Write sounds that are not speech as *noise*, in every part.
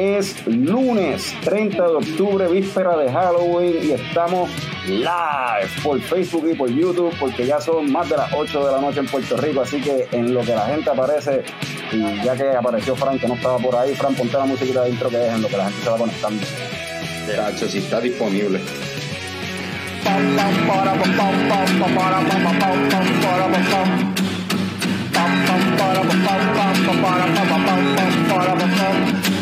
Es lunes 30 de octubre, víspera de Halloween y estamos live por Facebook y por YouTube porque ya son más de las 8 de la noche en Puerto Rico, así que en lo que la gente aparece, y ya que apareció Fran que no estaba por ahí, Fran, ponte la musiquita de intro que es en lo que la gente se va conectando. Si está disponible.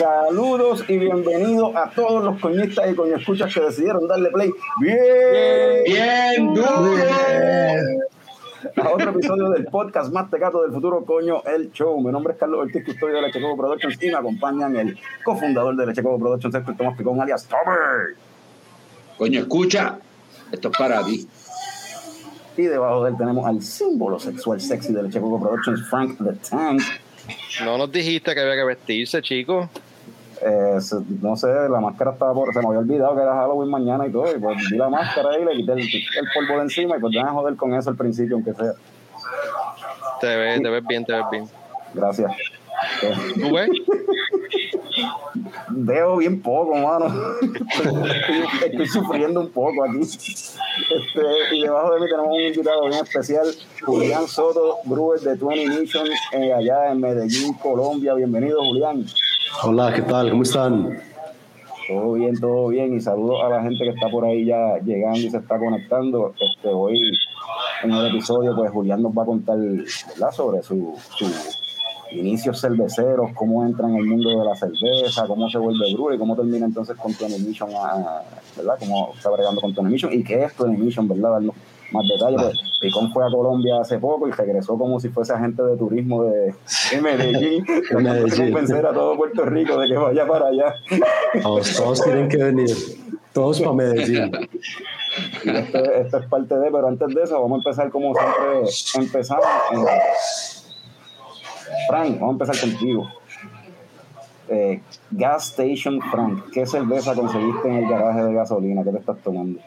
Saludos y bienvenidos a todos los coñistas y coñescuchas que decidieron darle play. ¡Bien! Bien, duro. A otro episodio del podcast más tecato del futuro, coño, el show. Mi nombre es Carlos Ortiz, custodio de Leche Coco Productions y me acompañan el cofundador de Leche Coco Productions, Héctor Tomás Picón, alias Tomer. Coño, escucha. Esto es para ti. Y debajo de él tenemos al símbolo sexual sexy de Leche Coco Productions, Frank the Tank. No nos dijiste que había que vestirse, chicos. Eh, no sé, la máscara estaba por. Se me había olvidado que era Halloween mañana y todo. Y pues vi la máscara y le quité el, el polvo de encima. Y pues déjame joder con eso al principio, aunque sea. Te ves, te ves bien, te ves bien. Gracias. ¿Tú ves? *laughs* veo bien poco, mano. estoy, *laughs* estoy sufriendo un poco aquí. Este, y debajo de mí tenemos un invitado bien especial, Julián Soto, brewer de 20 Mission, eh, allá en Medellín, Colombia. Bienvenido, Julián. Hola, ¿qué tal? ¿Cómo están? Todo bien, todo bien. Y saludos a la gente que está por ahí ya llegando y se está conectando. Este, hoy en el episodio, pues Julián nos va a contar ¿verdad? sobre su, su inicios cerveceros, cómo entra en el mundo de la cerveza, cómo se vuelve brewer y cómo termina entonces con Tony Mission, ah, ¿verdad? Cómo está bregando con Tony Mission y qué es Tony Mission, ¿verdad? Darnos más detalles. Pues, Picón fue a Colombia hace poco y regresó como si fuese agente de turismo de, de Medellín, *laughs* convencer a todo Puerto Rico de que vaya para allá. Todos, todos tienen que venir. Todos para Medellín. Esto es parte de, pero antes de eso, vamos a empezar como siempre empezamos. Frank, vamos a empezar contigo. Eh, gas Station Frank, ¿qué cerveza conseguiste en el garaje de gasolina? ¿Qué te estás tomando?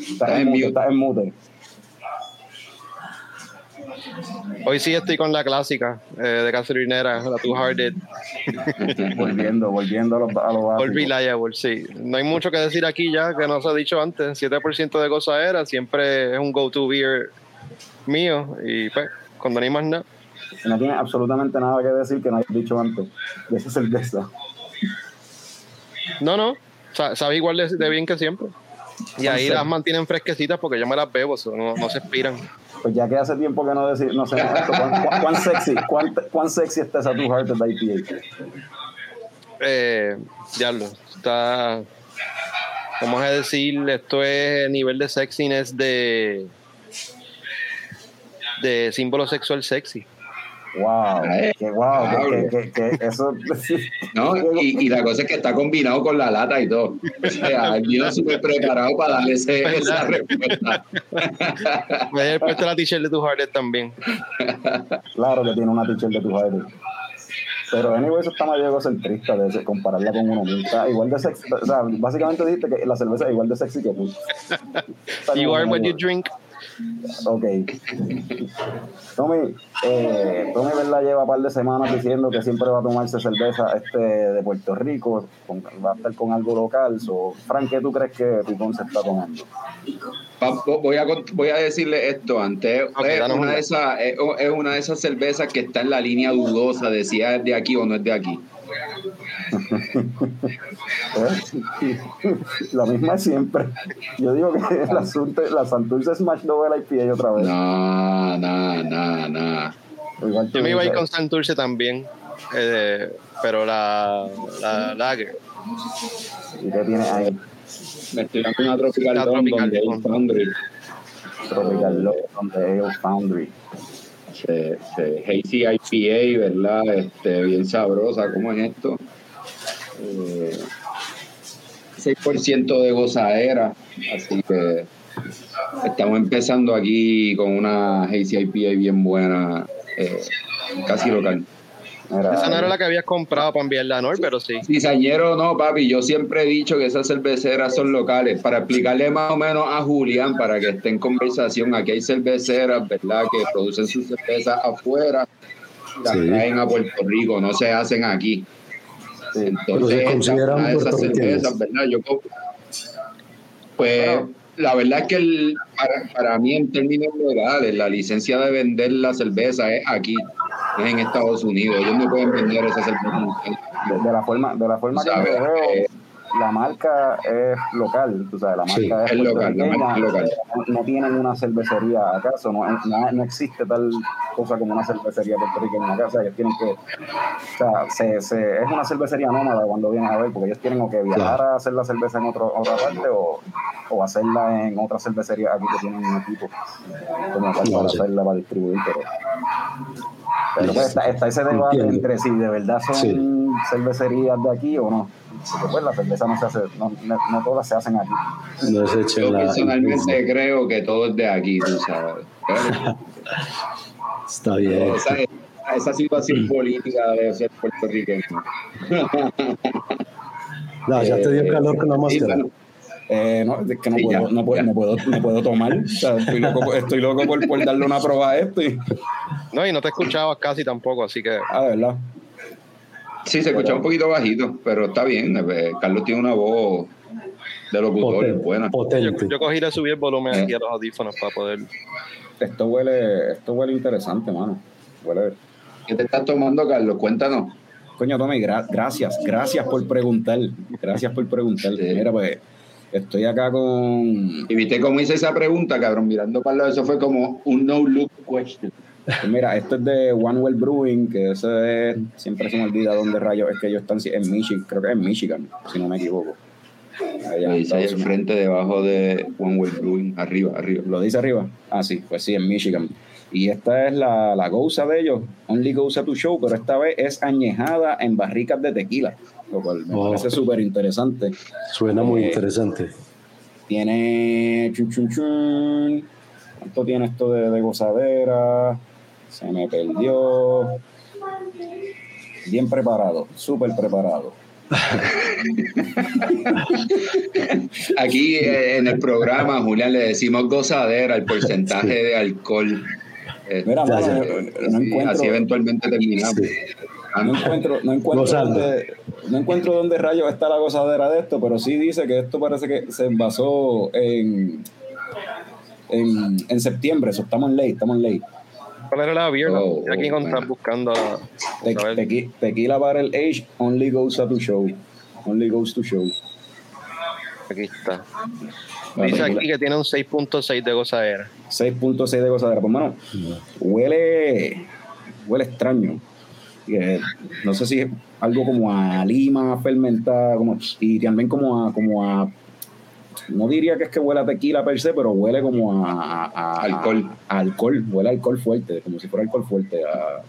Estás en mute, estás en mute. Hoy sí estoy con la clásica eh, de gasolinera, la Two Hearted. *laughs* Volviendo, volviendo a los a lo básico. All Reliable, sí. No hay mucho que decir aquí ya, que no se ha dicho antes. 7% de gozadera, siempre es un go-to beer mío. Y pues, cuando hay más nada. No tiene absolutamente nada que decir que no hayas dicho antes de esa cerveza. No, no, sa- sabe igual de, de bien que siempre. Y ahí Entonces- las mantienen fresquecitas porque yo me las bebo, so no, no se expiran. Pues ya que hace tiempo que no, deci- no sé esto, ¿cuán, cuán- cuán sexy, cuán, cuán sexy está esa Two Hearted IPA? Eh, diablo, está. Vamos a decir, esto es nivel de sexiness de. de símbolo sexual sexy. Wow, Eh, que wow, que, que, que, que eso. *laughs* ¿no? Y, y la cosa es que está combinado con la lata y todo. O sea, él vino súper preparado para darle ese, *laughs* esa respuesta. *laughs* Me he puesto la t-shirt de tu Hearted también. Claro que tiene una t-shirt de tu Hearted. Pero anyway, eso está más egocentrista de ese- compararla con uno mismo. Está igual de sexy. O sea, básicamente dijiste que la cerveza es igual de sexy que tú. Está You are what you drink. Ok. Tommy, eh, Tommy ¿verdad? lleva un par de semanas diciendo que siempre va a tomarse cerveza este de Puerto Rico, con- va a estar con algo local. So, Frank, ¿qué tú crees que Picón se está tomando? Voy a, voy a decirle esto antes. Es, una de esas, es, es una de esas cervezas que está en la línea dudosa de si es de aquí o no es de aquí. *laughs* La misma siempre. Yo digo que la, Sunte- la Santurce Smash Double IPA otra vez. No, no, no, no. Yo me iba a ir con Santurce también. eh, pero la, la Lager. ¿Y qué tiene ahí? Me estoy dando una Tropical La Dawn Tropical donde hay Foundry. Tropical donde Foundry. Se- se- Hazy IPA, ¿verdad? Este, bien sabrosa, ¿cómo es esto? Eh, 6% de gozadera, así que estamos empezando aquí con una Hazy IPA bien buena, eh, casi local. Esa no era la que habías comprado para enviarla a Nor, pero sí. Cizañero no, papi, yo siempre he dicho que esas cerveceras son locales. Para explicarle más o menos a Julián, para que esté en conversación, aquí hay cerveceras, ¿verdad?, que producen sus cervezas afuera, las Sí. traen a Puerto Rico, no se hacen aquí. Pero Entonces, se esta- consideran una de esas cervezas, ¿verdad? Yo co- pues la verdad es que el- para, para mí en términos legales la licencia de vender la cerveza es aquí, es en Estados Unidos. Ellos no pueden vender esa cerveza. de, la forma, de la forma que la marca es local, tú sabes, la marca Sí, es, es local, la puertorriqueña, marca es local. No, no tienen una cervecería acaso, no, no, no existe tal cosa como una cervecería puertorriqueña acá, o sea, ellos tienen que, o sea, se, se- es una cervecería nómada cuando vienes a ver, porque ellos tienen o que viajar Claro. a hacer la cerveza en otro, otra parte o, o hacerla en otra cervecería aquí que tienen un equipo como tal para sí. hacerla, para distribuir, pero pero pues, está, está ese debate Entiendo. entre si de verdad son Sí. cervecerías de aquí o no. Porque pues la cerveza no se hace, no, no, no todas se hacen aquí. No se Yo la. personalmente creo que todo es de aquí, tú sabes. *laughs* Está bien. esa, esa situación política de ser puertorriqueño. No, ya te dio calor con la Sí, máscara. bueno, Eh, no, es que no, Sí, puedo, ya, no, puedo, no, puedo, no puedo tomar. O sea, estoy loco, por- estoy loco por, por darle una prueba a esto. Y, No, y no te escuchabas casi tampoco, así que ah, de verdad. Sí, se escucha un poquito bajito, pero está bien. eh, Carlos tiene una voz de locutor Potente. buena. yo, potente. yo cogí y le subí el volumen aquí a los audífonos para poder. Esto huele, esto huele interesante, mano. Huele. ¿Qué te estás tomando, Carlos? Cuéntanos. Coño, Tommy, gra- gracias, gracias por preguntar. Gracias por preguntar. Sí. Mira, pues, estoy acá con. Y viste cómo hice esa pregunta, cabrón, mirando para el lado, eso fue como un no-look question. Pues Mira, esto es de One Well Brewing, que ese es, siempre se me olvida dónde rayos es que ellos están, en Michigan, creo que es en Michigan, si no me equivoco. Allá en Ahí Unidos. frente, debajo de One Way Brewing, arriba, arriba. ¿Lo dice arriba? Ah, sí, pues sí, en Michigan. Y esta es la, la Gousa de ellos, Only Gousa to Show, pero esta vez es añejada en barricas de tequila, lo cual me Wow. parece súper interesante. Suena muy Eh, interesante. Tiene chun chun chun. ¿Cuánto tiene esto de, de gozadera? Se me perdió. Bien preparado, súper preparado. *laughs* Aquí eh, en el programa, Julián, le decimos gozadera, el porcentaje de alcohol. Eh, Mira, mano, no, no encuentro, así eventualmente terminamos. Sí. No encuentro, no encuentro dónde, no encuentro dónde rayos está la gozadera de esto, pero sí dice que esto parece que se envasó en, en, en septiembre, eso estamos en ley, estamos en ley. ¿Cuál era la beer? Oh, aquí oh, estar buscando la. Te- tequi- tequila Barrel Age only goes to show. Only goes to show. Aquí está. Dice aquí que tiene un 6.6 de gozadera. 6.6 de gozadera. Pues, mano, huele, huele extraño. Que no sé si es algo como a lima fermentada, como, y también como a, como a, no diría que es que huele a tequila per se, pero huele como a, a- a- Alcohol. a alcohol, huele a alcohol fuerte, como si fuera alcohol fuerte, a,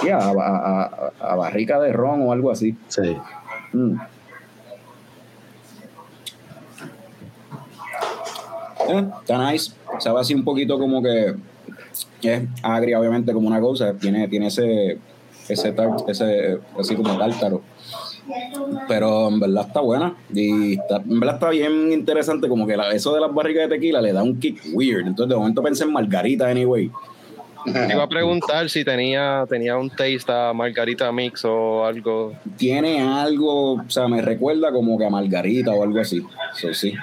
sí, a, barrica de ron o algo así. Sí. Mm. Eh, está nice. Sabe así un poquito como que es agria, obviamente, como una cosa. Tiene, tiene ese, ese tart, ese, así como tártaro. Pero en verdad está buena. Y está, en verdad está bien interesante. Como que la- eso de las barricas de tequila le da un kick weird. Entonces, de momento pensé en Margarita, anyway. Te iba a preguntar si tenía, tenía un taste a margarita mix o algo. Tiene algo, o sea, me recuerda como que a Margarita o algo así. Eso sí.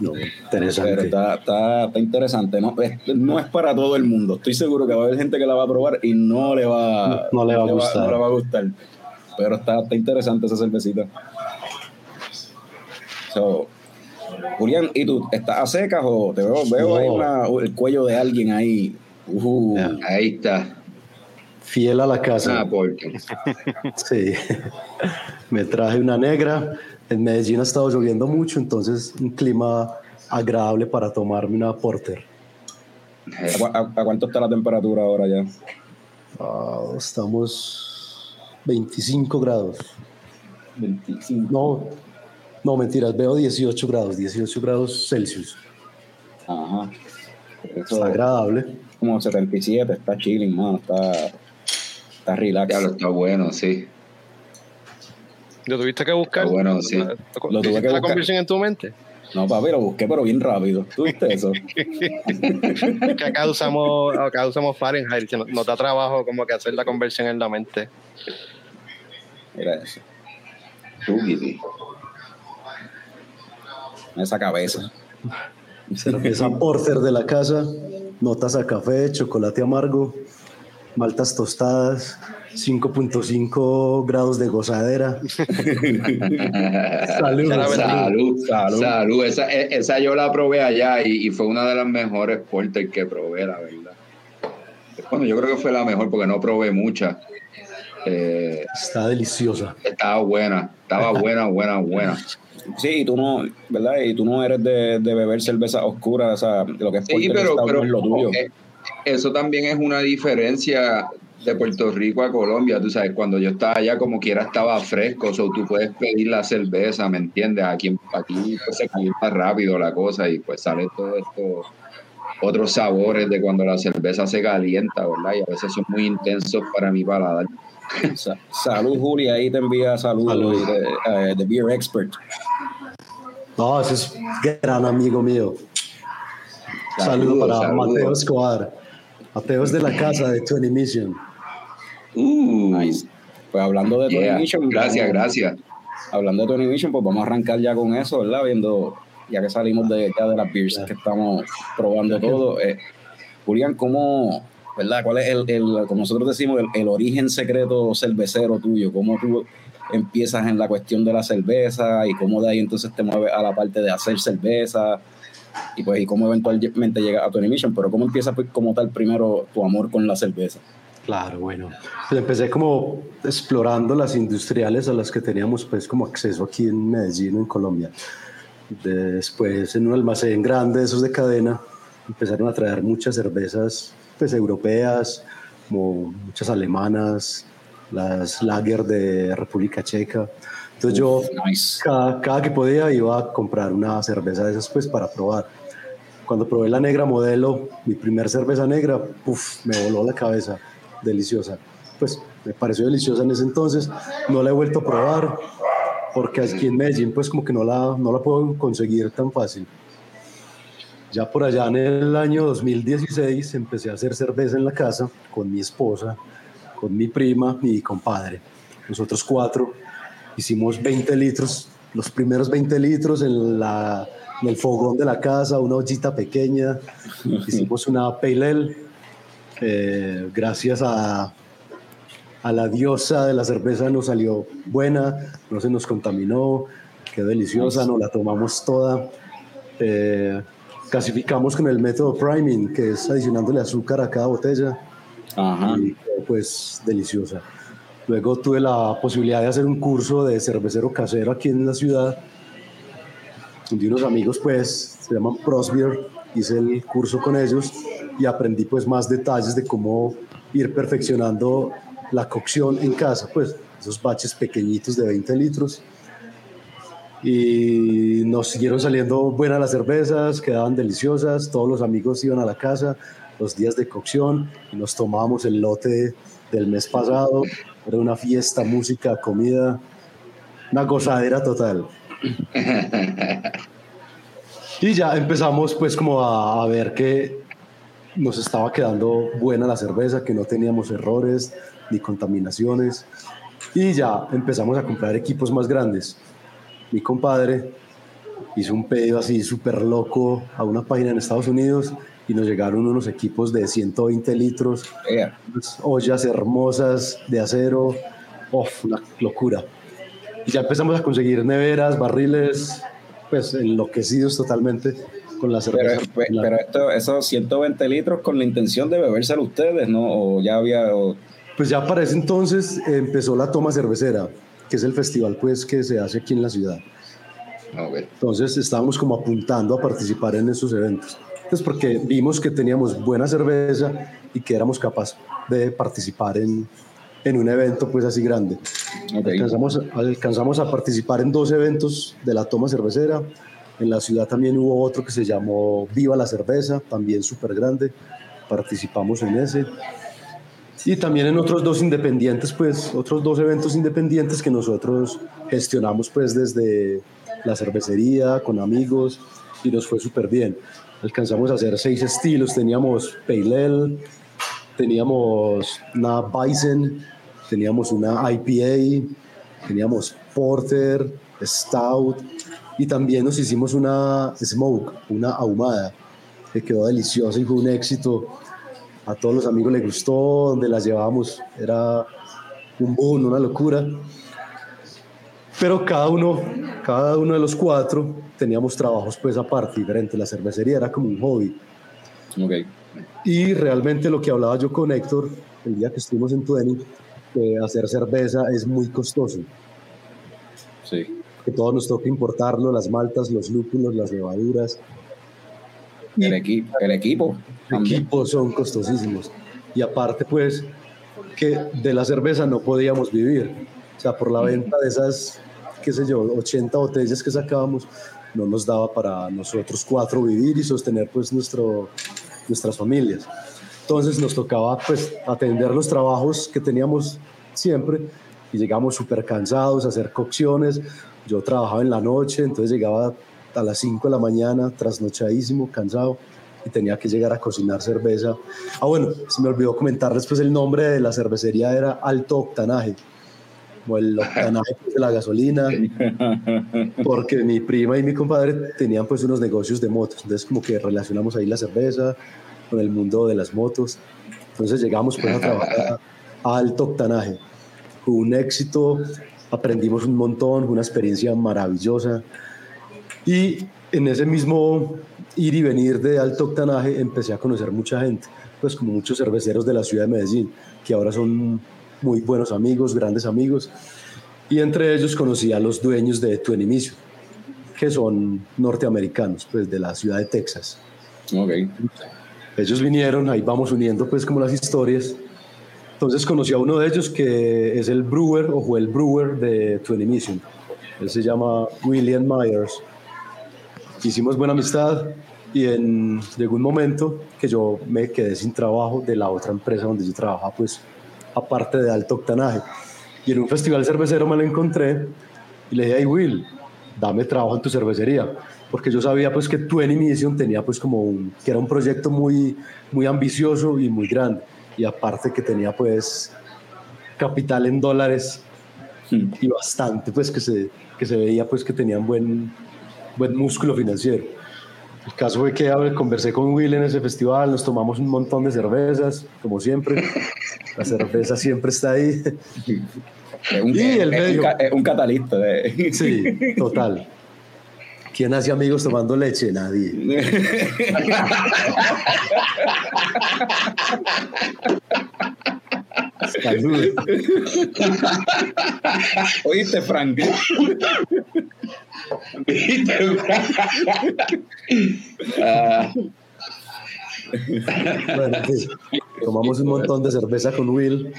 No, Pero interesante. está, está, está interesante. No es, no es para todo el mundo. Estoy seguro que va a haber gente que la va a probar y no le va, No- no le va a gustar. no le va a gustar. Pero está, está interesante esa cervecita. So, Julián, ¿y tú estás a secas o te veo, veo No. ahí una- el cuello de alguien ahí? Uh. Ahí está. Fiel a la casa. Ah, porque. Sí. Me traje una negra. en Medellín ha estado lloviendo mucho, entonces un clima agradable para tomarme una porter. ¿A, cuánto está la temperatura ahora ya? Ah, estamos 25 grados. 25. No, no, mentiras, veo 18 grados, 18 grados Celsius. Ajá. está agradable. Como 77, está chilling, mano, está, está relax. está bueno, sí. ¿Lo tuviste que buscar? Está bueno, sí. ¿Lo tuve que la conversión en tu mente? No, papi, lo busqué, pero bien rápido. ¿Tuviste eso? *laughs* que acá usamos, acá usamos Fahrenheit, nos da trabajo como que hacer la conversión en la mente. Mira eso. Esa cabeza. Esa porter de la casa, notas a café, chocolate amargo, maltas tostadas, 5.5 grados de gozadera. *laughs* salud, salud, salud, salud. Esa, e, esa, yo la probé allá y, fue una de las mejores porter que probé, la verdad. Bueno, yo creo que fue la mejor porque no probé mucha. Eh, Está deliciosa. Estaba buena, estaba *laughs* buena, buena, buena. Sí, y tú no, ¿verdad? Y tú no eres de, beber cerveza oscura, o sea, lo que es sí, pero, pero lo tuyo. Eh, eso también es una diferencia de Puerto Rico a Colombia, tú sabes, cuando yo estaba allá como quiera estaba fresco, o tú puedes pedir la cerveza, ¿me entiendes? Aquí, aquí pues, se calienta rápido la cosa y pues sale todo esto, otros sabores de cuando la cerveza se calienta, ¿verdad? Y a veces son muy intensos para mi paladar. Salud, Julia, ahí te envía saludos de, eh, de, Beer Expert. No, ese es gran amigo mío. Saludos para Mateo Escobar. Mateo es de la casa de Tony Mission. Uh, Pues hablando de Tony Mission. Gracias, gracias. Hablando de Tony Mission, pues vamos a arrancar ya con eso, ¿verdad? Viendo, ya que salimos de, ya de las beers que estamos probando todo. Eh, Julián, ¿cómo, ¿verdad? ¿Cuál es el, el como nosotros decimos, el, origen secreto cervecero tuyo? ¿Cómo tú empiezas en la cuestión de la cerveza y cómo de ahí entonces te mueves a la parte de hacer cerveza? Y pues, y cómo eventualmente llega a Tony Mission, pero cómo empieza pues, como tal primero tu amor con la cerveza. Claro, bueno, pues empecé como explorando las industriales a las que teníamos pues como acceso aquí en Medellín, en Colombia. Después en un almacén grande, esos de cadena, empezaron a traer muchas cervezas pues europeas, como muchas alemanas, las lager de República Checa. Entonces yo cada, cada, que podía iba a comprar una cerveza de esas pues para probar. Cuando probé la negra modelo, mi primer cerveza negra, puff, me voló la cabeza deliciosa. Pues me pareció deliciosa en ese entonces, no la he vuelto a probar porque aquí en Medellín pues como que no la, no la puedo conseguir tan fácil. Ya por allá en el año 2016 empecé a hacer cerveza en la casa con mi esposa, con mi prima y mi compadre. Nosotros cuatro hicimos 20 litros, los primeros 20 litros en, la, en el fogón de la casa, una ollita pequeña. Hicimos una pale eh, gracias a, a la diosa de la cerveza nos salió buena, no se nos contaminó, quedó deliciosa, nos la tomamos toda. Eh, clasificamos con el método priming, que es adicionándole azúcar a cada botella. Ajá. Y pues deliciosa. Luego tuve la posibilidad de hacer un curso de cervecero casero aquí en la ciudad, donde unos amigos pues se llaman Prosbier, hice el curso con ellos y aprendí pues más detalles de cómo ir perfeccionando la cocción en casa, pues esos baches pequeñitos de 20 litros. Y nos siguieron saliendo buenas las cervezas, quedaban deliciosas, todos los amigos iban a la casa los días de cocción y nos tomábamos el lote del mes pasado, era una fiesta, música, comida, una gozadera total. *laughs* Y ya empezamos pues como a, a ver que nos estaba quedando buena la cerveza, que no teníamos errores ni contaminaciones. Y ya empezamos a comprar equipos más grandes. Mi compadre hizo un pedido así súper loco a una página en Estados Unidos y nos llegaron unos equipos de 120 litros, ollas hermosas de acero, ¡Uf! una locura. Y ya empezamos a conseguir neveras, barriles, pues enloquecidos totalmente con la cerveza. Pero, esto, esos 120 litros con la intención de bebérselo ustedes, ¿no? O ya había... Pues ya para ese entonces empezó la toma cervecera, que es el festival pues que se hace aquí en la ciudad. Entonces estábamos como apuntando a participar en esos eventos. Entonces porque vimos que teníamos buena cerveza y que éramos capaces de participar en, en un evento pues así grande. Alcanzamos, alcanzamos a participar en dos eventos de la toma cervecera. En la ciudad también hubo otro que se llamó Viva la Cerveza, también súper grande. Participamos en ese. Y también en otros dos independientes, pues otros dos eventos independientes que nosotros gestionamos pues desde la cervecería, con amigos, y nos fue súper bien. Alcanzamos a hacer seis estilos, teníamos Ale, teníamos una Bison, teníamos una IPA, teníamos Porter, Stout, y también nos hicimos una Smoke, una ahumada, que quedó deliciosa y fue un éxito. A todos los amigos les gustó, donde las llevábamos era un boom, una locura. Pero cada uno, cada uno de los cuatro teníamos trabajos pues aparte, diferente. La cervecería era como un hobby. Okay. Y realmente lo que hablaba yo con Héctor el día que estuvimos en Tueni, que hacer cerveza es muy costoso. Sí. Que todo nos toca importarlo, las maltas, los lúpulos, las levaduras. El, equipo el equipo. Equipos son costosísimos. Y aparte, pues, que de la cerveza no podíamos vivir. O sea, por la venta de esas, qué sé yo, 80 botellas que sacábamos, no nos daba para nosotros cuatro vivir y sostener pues nuestro, nuestras familias. Entonces nos tocaba pues atender los trabajos que teníamos siempre y llegamos súper cansados a hacer cocciones. Yo trabajaba en la noche, entonces llegaba a las 5 de la mañana, trasnochadísimo, cansado y tenía que llegar a cocinar cerveza. Ah, bueno, se me olvidó comentarles pues el nombre de la cervecería era Alto Octanaje como el octanaje de la gasolina, porque mi prima y mi compadre tenían pues unos negocios de motos, entonces como que relacionamos ahí la cerveza con el mundo de las motos, entonces llegamos pues a trabajar a alto octanaje, fue un éxito, aprendimos un montón, fue una experiencia maravillosa y en ese mismo ir y venir de alto octanaje empecé a conocer mucha gente, pues como muchos cerveceros de la ciudad de Medellín, que ahora son muy buenos amigos, grandes amigos, y entre ellos conocí a los dueños de Tu Mission, que son norteamericanos, pues de la ciudad de Texas. Okay. Ellos vinieron, ahí vamos uniendo pues como las historias. Entonces conocí a uno de ellos que es el brewer o fue el brewer de Tu Mission. Él se llama William Myers. Hicimos buena amistad y en, llegó un momento que yo me quedé sin trabajo de la otra empresa donde yo trabajaba pues aparte de alto octanaje. Y en un festival cervecero me lo encontré y le dije, hey Will, dame trabajo en tu cervecería. Porque yo sabía pues que Twenty Mission tenía pues como un, que era un proyecto muy, muy ambicioso y muy grande. Y aparte que tenía pues capital en dólares y bastante pues que se, que se veía pues que tenían buen, buen músculo financiero. El caso fue que conversé con Will en ese festival, nos tomamos un montón de cervezas, como siempre. *laughs* La cerveza siempre está ahí. Un, y un, catalista. De... Sí, total. *laughs* ¿Quién hace amigos tomando leche? Nadie. Oíste, Frank. bueno, pues, tomamos un montón de cerveza con Will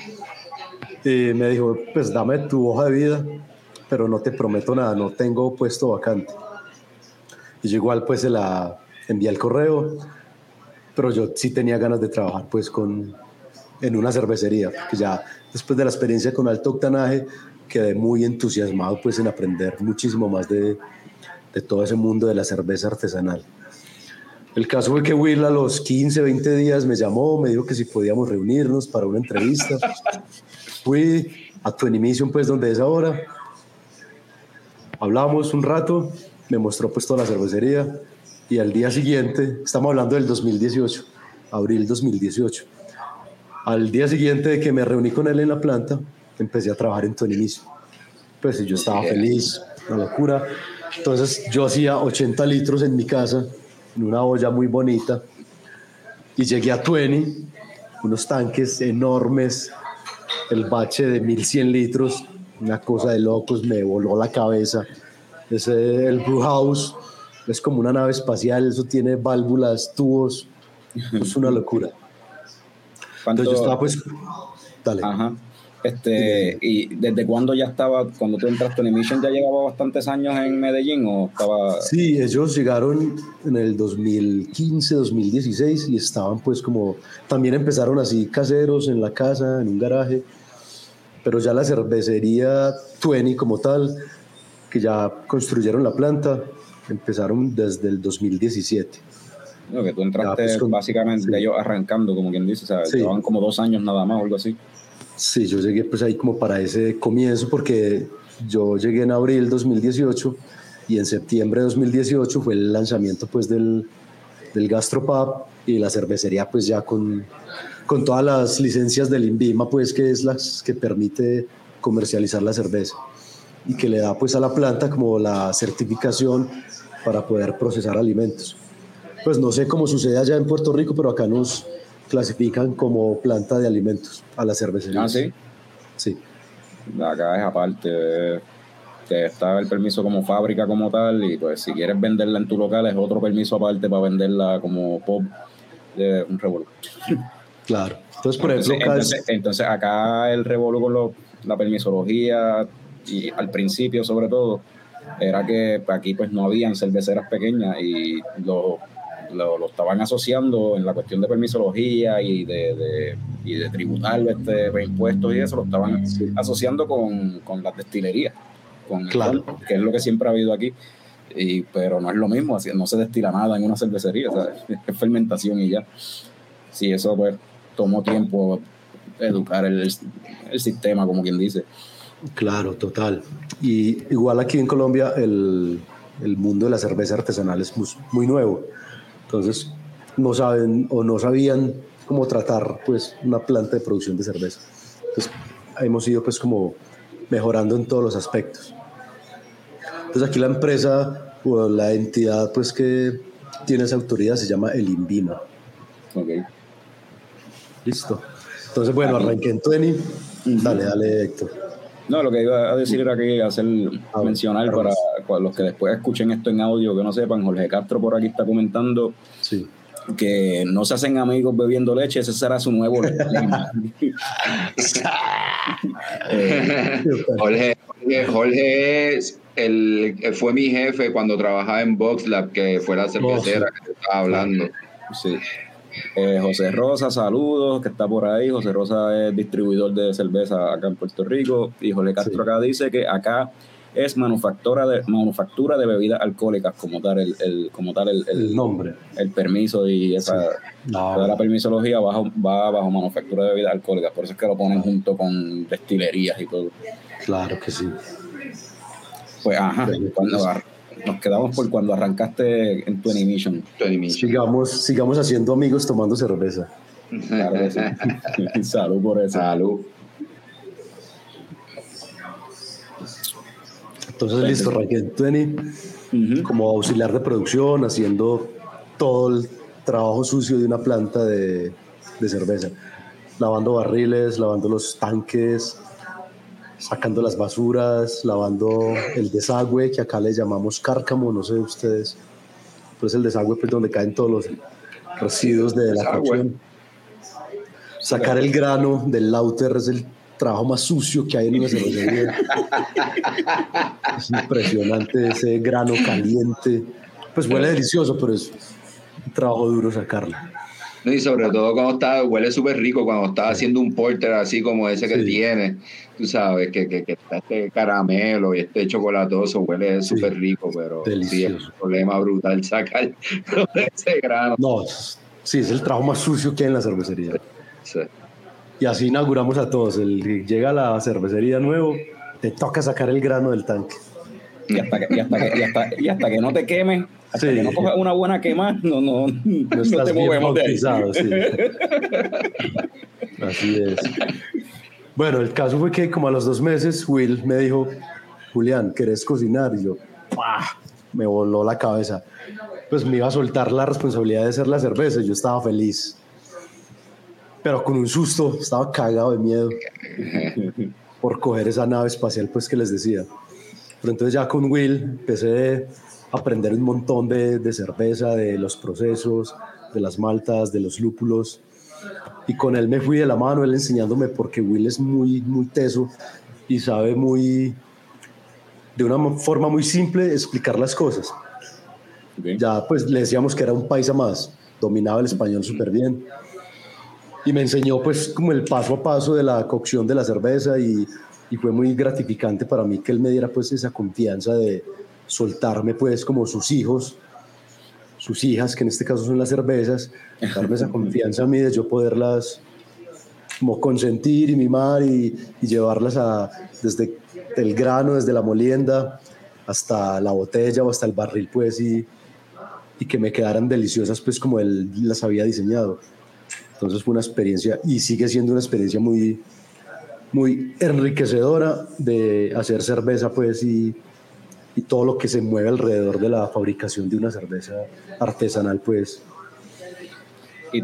y me dijo, pues dame tu hoja de vida, pero no te prometo nada, no tengo puesto vacante. Y yo igual pues se la envié al correo, pero yo sí tenía ganas de trabajar pues con, en una cervecería, porque ya después de la experiencia con alto octanaje quedé muy entusiasmado pues en aprender muchísimo más de, de todo ese mundo de la cerveza artesanal. El caso fue que Will a los 15, 20 días me llamó, me dijo que si podíamos reunirnos para una entrevista. Fui a tu pues donde es ahora. Hablamos un rato, me mostró pues toda la cervecería y al día siguiente, estamos hablando del 2018, abril 2018. Al día siguiente de que me reuní con él en la planta, empecé a trabajar en tu Mission. Pues yo estaba feliz, una locura. Entonces yo hacía 80 litros en mi casa en una olla muy bonita. Y llegué a Tueni, unos tanques enormes, el bache de 1100 litros, una cosa de locos, me voló la cabeza. Es el brew house, es como una nave espacial, eso tiene válvulas, tubos, es una locura. ¿Cuánto- Entonces yo estaba pues, dale. Ajá. Este, ¿Y desde cuándo ya estaba, cuando tú entraste en Emission, ya llevaba bastantes años en Medellín o estaba... Sí, ellos llegaron en el 2015, 2016 y estaban pues como, también empezaron así caseros en la casa, en un garaje, pero ya la cervecería Twenty como tal, que ya construyeron la planta, empezaron desde el 2017. No, que tú entraste Ya, pues, con- básicamente sí. ellos arrancando, como quien dice, o sea, Sí. llevaban como dos años nada más o algo así. Sí, yo llegué pues ahí como para ese comienzo porque yo llegué en abril 2018 y en septiembre de 2018 fue el lanzamiento pues del, del Gastropub y la cervecería pues ya con, con todas las licencias del INVIMA pues que es las que permite comercializar la cerveza y que le da pues a la planta como la certificación para poder procesar alimentos. Pues no sé cómo sucede allá en Puerto Rico, pero acá nos clasifican como planta de alimentos a la cervecería. Ah, sí. Sí, Acá es aparte. Te está el permiso como fábrica como tal y pues si quieres venderla en tu local es otro permiso aparte para venderla como pop de un revolú. *laughs* claro. Entonces, por Entonces, ejemplo, acá es- entonces, entonces acá el revolú con lo- la permisología y al principio sobre todo era que aquí pues no habían cerveceras pequeñas y lo, lo, lo estaban asociando en la cuestión de permisología y de, de, y de tributar este, impuestos y eso, lo estaban Sí. asociando con, con las destilerías, con el Claro. ron, que es lo que siempre ha habido aquí. Y, pero no es lo mismo, así, no se destila nada en una cervecería, *laughs* es fermentación y ya. Sí, eso pues tomó tiempo educar el, el sistema, como quien dice. Claro, total. Y igual aquí en Colombia el, el mundo de la cerveza artesanal es muy, muy nuevo. Entonces, no saben o no sabían cómo tratar pues una planta de producción de cerveza. Entonces, hemos ido pues como mejorando en todos los aspectos. Entonces, aquí la empresa o la entidad pues que tiene esa autoridad se llama el INVIMA. Ok. Listo. Entonces, bueno, arranqué en 20. Dale, dale, Héctor. No, lo que iba a decir era que hacer Ah, mencionar para, para los que después escuchen esto en audio, que no sepan, Jorge Castro por aquí está comentando Sí. que no se hacen amigos bebiendo leche, ese será su nuevo *laughs* lema. *laughs* Eh, Jorge, Jorge, Jorge es el, fue mi jefe cuando trabajaba en VoxLab, que fue la cervecera que te estaba hablando. sí. Eh, José Rosa, saludos, que está por ahí. José Rosa es distribuidor de cerveza acá en Puerto Rico. Y Jorge Castro Sí. acá dice que acá es manufactura de manufactura de bebidas alcohólicas como tal el, el- como tal el, el- El nombre. el permiso y esa No. toda la permisología bajo, va bajo manufactura de bebidas alcohólicas por eso es que lo ponen junto con destilerías y todo Claro que sí. pues ajá cuando nos quedamos por cuando arrancaste en tu Micho. Sigamos, sigamos haciendo amigos tomando cerveza. claro que sí. *laughs* salud por eso Salud. Entonces, listo, arranqué en 20 Ujú. como auxiliar de producción, haciendo todo el trabajo sucio de una planta de, de cerveza. Lavando barriles, lavando los tanques, sacando las basuras, lavando el desagüe, que acá le llamamos cárcamo, no sé ustedes. Pues el desagüe, pues donde caen todos los residuos de la cocción. Sacar el grano del lauter es el trabajo más sucio que hay en una cervecería. *laughs* es impresionante ese grano caliente. Pues huele delicioso, pero es un trabajo duro sacarlo. No, y sobre todo cuando está, huele súper rico cuando está haciendo un porter así como ese que Sí. tiene, tú sabes, que, que, que está este caramelo y este chocolatoso, huele súper rico, pero sí, es un problema brutal sacar *laughs* ese grano. No, sí, es el trabajo más sucio que hay en la cervecería. Sí. Y así inauguramos a todos. El que llega a la cervecería nuevo, te toca sacar el grano del tanque. y hasta que, y hasta que, y hasta, y hasta que no te quemes hasta Sí. que no cojas una buena quema no no, no, No estás te movemos de ahí sí. *laughs* Así es. Bueno, el caso fue que como a los dos meses Will me dijo, Julián, ¿querés cocinar? Y yo, ¡pah! me voló la cabeza. Pues me iba a soltar la responsabilidad de hacer la cerveza yo estaba feliz. Pero con un susto, estaba cagado de miedo por coger esa nave espacial, pues que les decía. Pero entonces ya con Will empecé aprender un montón de, de cerveza, de los procesos, de las maltas, de los lúpulos. Y con él me fui de la mano, él enseñándome porque Will es muy, muy teso y sabe muy, de una forma muy simple, explicar las cosas. Ya pues le decíamos que era un paisa más, dominaba el español súper bien. Y me enseñó pues como el paso a paso de la cocción de la cerveza y, y fue muy gratificante para mí que él me diera pues esa confianza de soltarme pues como sus hijos sus hijas, que en este caso son las cervezas, darme esa *laughs* confianza a mí de yo poderlas como consentir y mimar y, llevarlas a, desde el grano, desde la molienda hasta la botella o hasta el barril, pues, y, y que me quedaran deliciosas, pues, como él las había diseñado. Entonces fue una experiencia y sigue siendo una experiencia muy, muy enriquecedora de hacer cerveza, pues, y, y todo lo que se mueve alrededor de la fabricación de una cerveza artesanal, pues. Y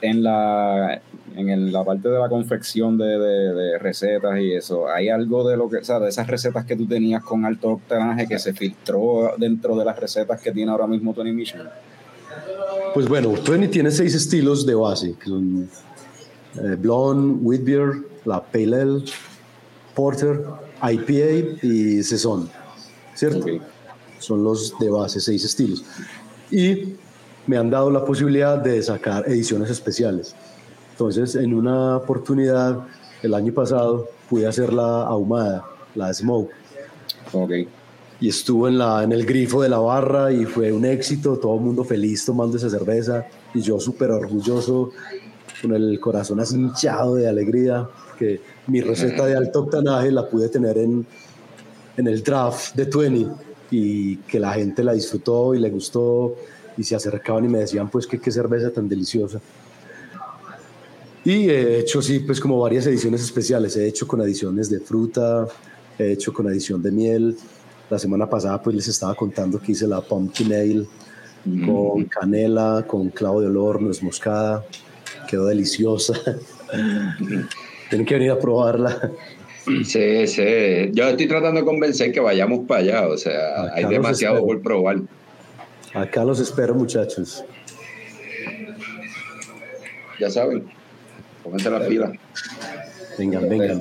en la en la parte de la confección de, recetas y eso, ¿hay algo de lo que, o sea, de esas recetas que tú tenías con alto octanaje que se filtró dentro de las recetas que tiene ahora mismo Tony Mission? Pues bueno, Tony tiene seis estilos de base, que son eh, Blonde, Wheat Beer, la Pale Ale, Porter, IPA y Saison. ¿Cierto? Son los de base, seis estilos. Y me han dado la posibilidad de sacar ediciones especiales. Entonces, en una oportunidad, el año pasado, pude hacer la ahumada, la smoke. Ok. Y estuvo en, la, en el grifo de la barra y fue un éxito, todo el mundo feliz tomando esa cerveza y yo súper orgulloso, con el corazón así hinchado de alegría, que mi receta de alto octanaje la pude tener en, en el draft de 20 y que la gente la disfrutó y le gustó y se acercaban y me decían pues que qué cerveza tan deliciosa. Y he hecho sí pues como varias ediciones especiales, he hecho con ediciones de fruta, he hecho con edición de miel. La semana pasada pues les estaba contando que hice la pumpkin ale con canela, con clavo de olor, nuez moscada, quedó deliciosa. *laughs* Tienen que venir a probarla. Sí, sí. Yo estoy tratando de convencer que vayamos para allá. O sea, hay demasiado por probar. Acá los espero, muchachos. Ya saben, pónganse la fila. Vengan, vengan.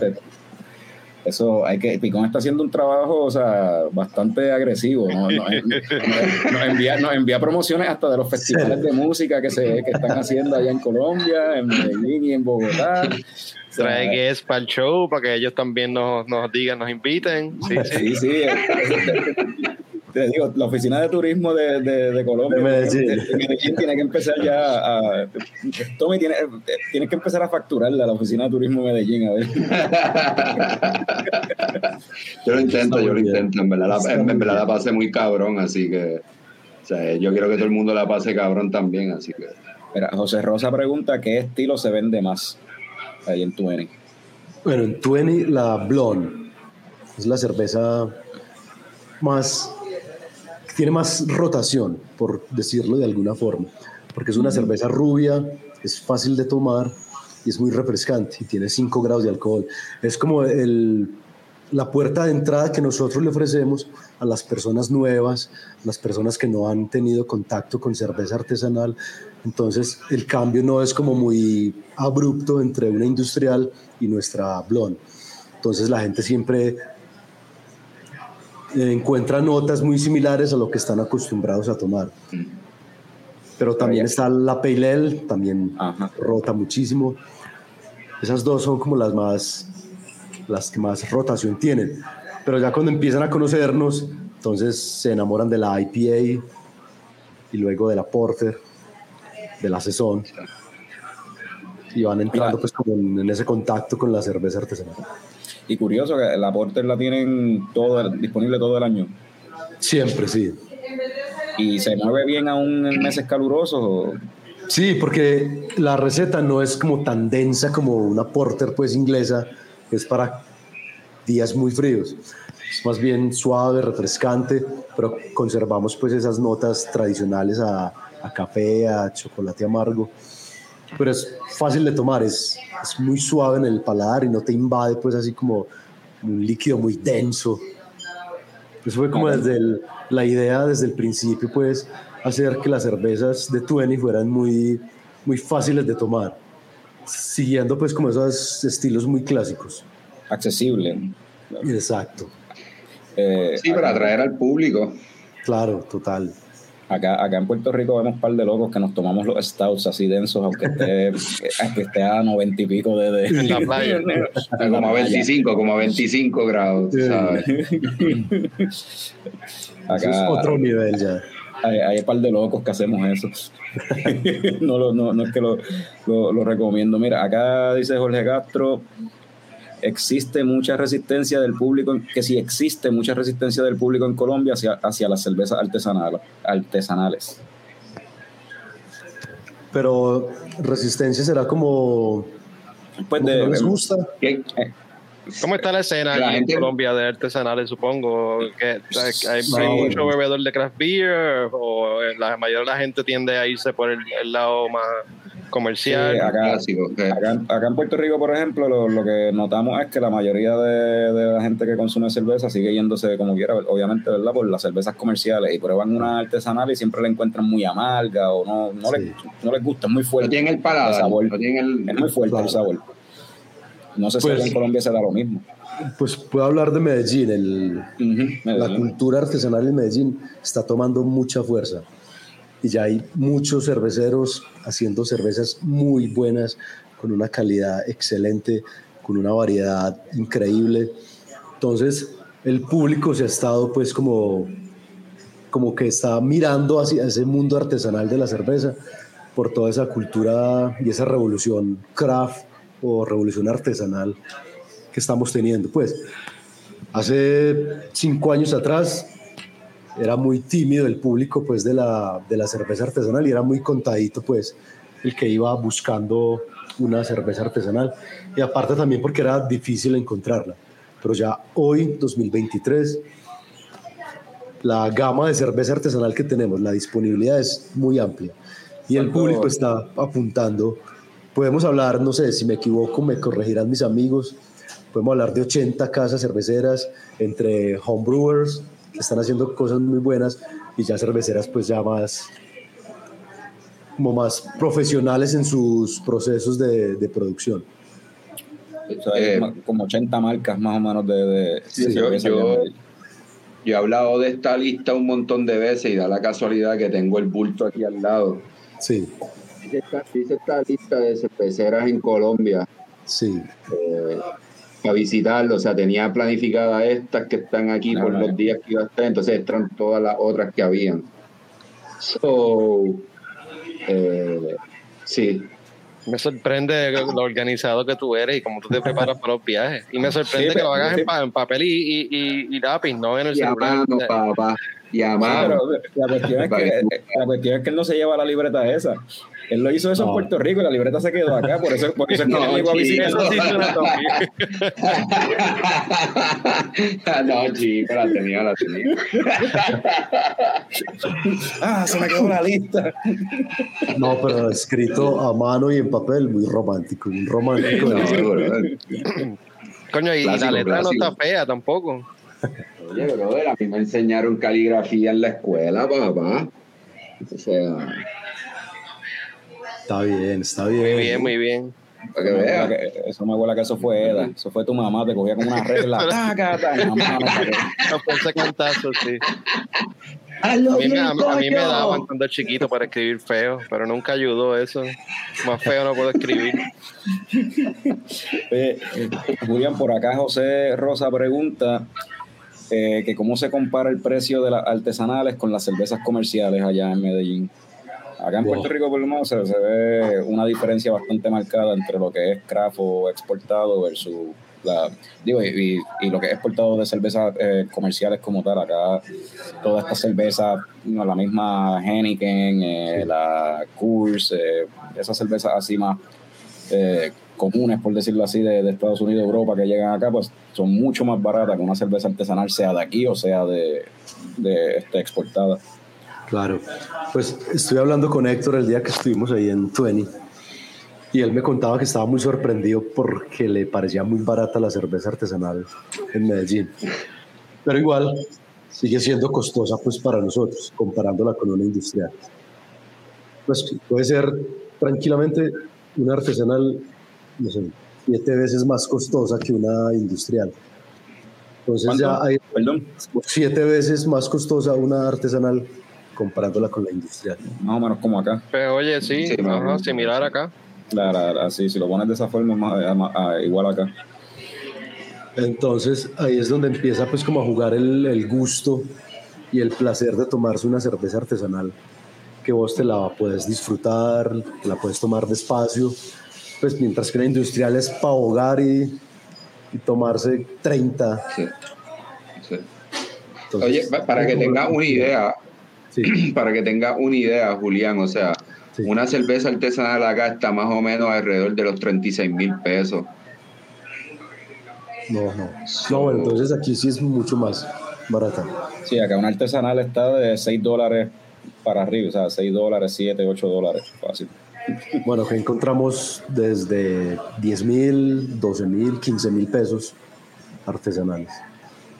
Eso hay que. Picón está haciendo un trabajo, o sea, bastante agresivo. Nos, envía, nos envía promociones hasta de los festivales de música que se que están haciendo allá en Colombia, en Medellín y en Bogotá. Trae que es para el show, para que ellos también nos, nos digan, nos inviten. Sí, *laughs* sí. sí, Te digo, la oficina de turismo de, de, Colombia, de Medellín. tiene que empezar ya a. Tommy tiene, tiene que empezar a facturarle a la oficina de turismo de Medellín, a ver. yo lo intento, yo lo intento. En verdad, la, en verdad la pasé muy cabrón, así que. O sea, yo quiero que todo el mundo la pase cabrón también, así que. Mira, José Rosa pregunta: ¿qué estilo se vende más? ahí en Twenty? Bueno, en Twenty la Blonde es la cerveza más tiene más rotación, por decirlo de alguna forma, porque es una cerveza rubia, es fácil de tomar y es muy refrescante y tiene 5 grados de alcohol. Es como el, la puerta de entrada que nosotros le ofrecemos a las personas nuevas, las personas que no han tenido contacto con cerveza artesanal. Entonces el cambio no es como muy abrupto entre una industrial y nuestra blonde. Entonces la gente siempre encuentra notas muy similares a lo que están acostumbrados a tomar. Pero también está la Pale Ale, también rota muchísimo. Esas dos son como las más las que más rotación tienen. Pero ya cuando empiezan a conocernos, entonces se enamoran de la IPA y luego de la Porter, de la Saison y van entrando pues como en, ese contacto con la cerveza artesanal. Y curioso que la Porter la tienen todo disponible todo el año. Siempre, sí. ¿Y se mueve bien aún en meses calurosos? Sí, porque la receta no es como tan densa como una Porter pues inglesa, es para días muy fríos. Es más bien suave, refrescante, pero conservamos pues esas notas tradicionales a, a café, a chocolate amargo. Pero es fácil de tomar, es, es muy suave en el paladar y no te invade pues así como un líquido muy denso. Eso fue como desde el- la idea, desde el principio, pues, hacer que las cervezas de Twenty fueran muy, muy fáciles de tomar, siguiendo pues como esos estilos muy clásicos. Accesible. Exacto, Eh, Sí, para atraer al público. claro, total. Acá, acá en Puerto Rico vemos un par de locos que nos tomamos los stouts así densos, aunque esté, aunque esté a noventa y pico de, de- En la playa. *laughs* en Como a playa. 25, como a 25 grados. ¿sabes? *laughs* Eso es otro nivel ya. hay, hay un par de locos que hacemos eso. *laughs* no, lo- no, no es que lo, lo- lo recomiendo. Mira, acá dice Jorge Castro, existe mucha resistencia del público, que si existe mucha resistencia del público en Colombia hacia, hacia las cervezas artesanales. artesanales. Pero resistencia será como, Pues como que de, no les gusta. ¿Qué? ¿Cómo está la escena La aquí gente- en Colombia de artesanales, supongo? ¿Que hay, mucho bebedor de craft beer o la mayoría de la gente tiende a irse por el, el lado más comercial? Sí, acá, Clásico. que- Acá, acá en Puerto Rico, por ejemplo, lo, lo que notamos es que la mayoría de, de la gente que consume cerveza sigue yéndose como quiera, obviamente, ¿verdad? Por las cervezas comerciales y prueban una artesanal y siempre la encuentran muy amarga o no, no, les, Sí. no les gusta, es muy No fuerte. tienen el paladar. El sabor. No tienen el... Es muy fuerte Claro. el sabor. No sé si Pues- acá en Colombia se da lo mismo. Pues puedo hablar de Medellín. El, Ujú, la Medellín. cultura artesanal en Medellín está tomando mucha fuerza. Y ya hay muchos cerveceros haciendo cervezas muy buenas, con una calidad excelente, con una variedad increíble. Entonces, el público se ha estado pues como, como que está mirando hacia ese mundo artesanal de la cerveza por toda esa cultura y esa revolución craft o revolución artesanal que estamos teniendo. Pues hace cinco años atrás era muy tímido el público pues de la, de la cerveza artesanal y era muy contadito pues el que iba buscando una cerveza artesanal y aparte también porque era difícil encontrarla. Pero ya hoy, 2023, la gama de cerveza artesanal que tenemos, la disponibilidad es muy amplia y el ¿Cuánto- público está apuntando. Podemos hablar, no sé, si me equivoco, me corregirán mis amigos, podemos hablar de 80 casas cerveceras entre homebrewers están haciendo cosas muy buenas y ya cerveceras pues ya más como más profesionales en sus procesos de, de producción. O sea, hay Eh, como- como 80 marcas más o menos de, de- de Sí, yo- yo- he hablado de esta lista un montón de veces y da la casualidad que tengo el bulto aquí al lado. Sí, Dice esta, dice esta lista de cerveceras en Colombia sí, eh, a visitarlo. O sea, tenía planificadas estas que están aquí por los días que iba a estar, entonces entran todas las otras que habían. So, eh, sí, Me sorprende lo organizado que tú eres y cómo tú te preparas para los viajes. Y me sorprende Sí, que lo hagas en, pa- en papel y, y, y- y lápiz, no en el y a celular. mano, papá, y a mano. la cuestión, es que, la cuestión es que él no se lleva la libreta esa. Él lo hizo eso en No. Puerto Rico y la libreta se quedó acá, por eso, por eso es que *laughs* No, él llegó a visitar. Eso sí *laughs* no, chico, la tenía, la tenía. *laughs* Ah, se me quedó la lista. no, pero escrito a mano y en papel, muy romántico, un romántico. No. Coño, y Clásico, la letra clásico. no está fea tampoco. Oye, brother, a mí me enseñaron caligrafía en la escuela, papá. O sea, Está bien, está bien. Muy bien, muy bien. para que veas. Eso me acuerda que eso fue Eda. Eso fue tu mamá, te cogía como una regla. *laughs* taca, taca, mamá, no, cantazo, sí. A mí, me, a, mí- a mí me daban cuando chiquito para escribir feo, pero nunca ayudó eso. Más feo no puedo escribir. Oye, Julián, por acá José Rosa pregunta eh, que cómo se compara el precio de las artesanales con las cervezas comerciales allá en Medellín. Acá en Wow. Puerto Rico, por lo menos, se, se ve una diferencia bastante marcada entre lo que es craft o exportado versus la, digo, y, y- y lo que es exportado de cervezas eh, comerciales como tal. Acá todas estas cervezas, no, la misma Heineken, eh, la Coors, eh, esas cervezas así más comunes, por decirlo así, de, de Estados Unidos, Europa, que llegan acá, pues son mucho más baratas que una cerveza artesanal, sea de aquí o sea de, de este, exportada. Claro. Pues estuve hablando con Héctor el día que estuvimos ahí en 20 y él me contaba que estaba muy sorprendido porque le parecía muy barata la cerveza artesanal en Medellín. Pero igual, sigue siendo costosa pues para nosotros, comparándola con una industrial. Pues puede ser tranquilamente una artesanal, no sé, siete veces más costosa que una industrial. Entonces ya hay Perdón. siete veces más costosa una artesanal comparándola con la industrial. Más o menos como acá. Pero oye, sí, Sí, ajá, más- similar acá. La, la- la- sí, si lo pones de esa forma, más- más- ah, igual acá. Entonces ahí es donde empieza pues como a jugar el, el gusto y el placer de tomarse una cerveza artesanal que vos te la puedes disfrutar, te la puedes tomar despacio, pues mientras que la industrial es para ahogar y, y tomarse 30. Sí, sí. Entonces, Oye, pa- para que tengas una idea, Sí, *clears throat* para que tengas una idea, Julián, o sea, Sí. una cerveza artesanal acá está más o menos alrededor de los 36 mil pesos. no, no. No, bueno, entonces aquí sí es mucho más barata. Sí, acá una artesanal está de 6 dólares para arriba, o sea, 6 dólares, 7, 8 dólares, fácil. Bueno, que encontramos desde 10 mil, 12 mil, 15 mil pesos artesanales.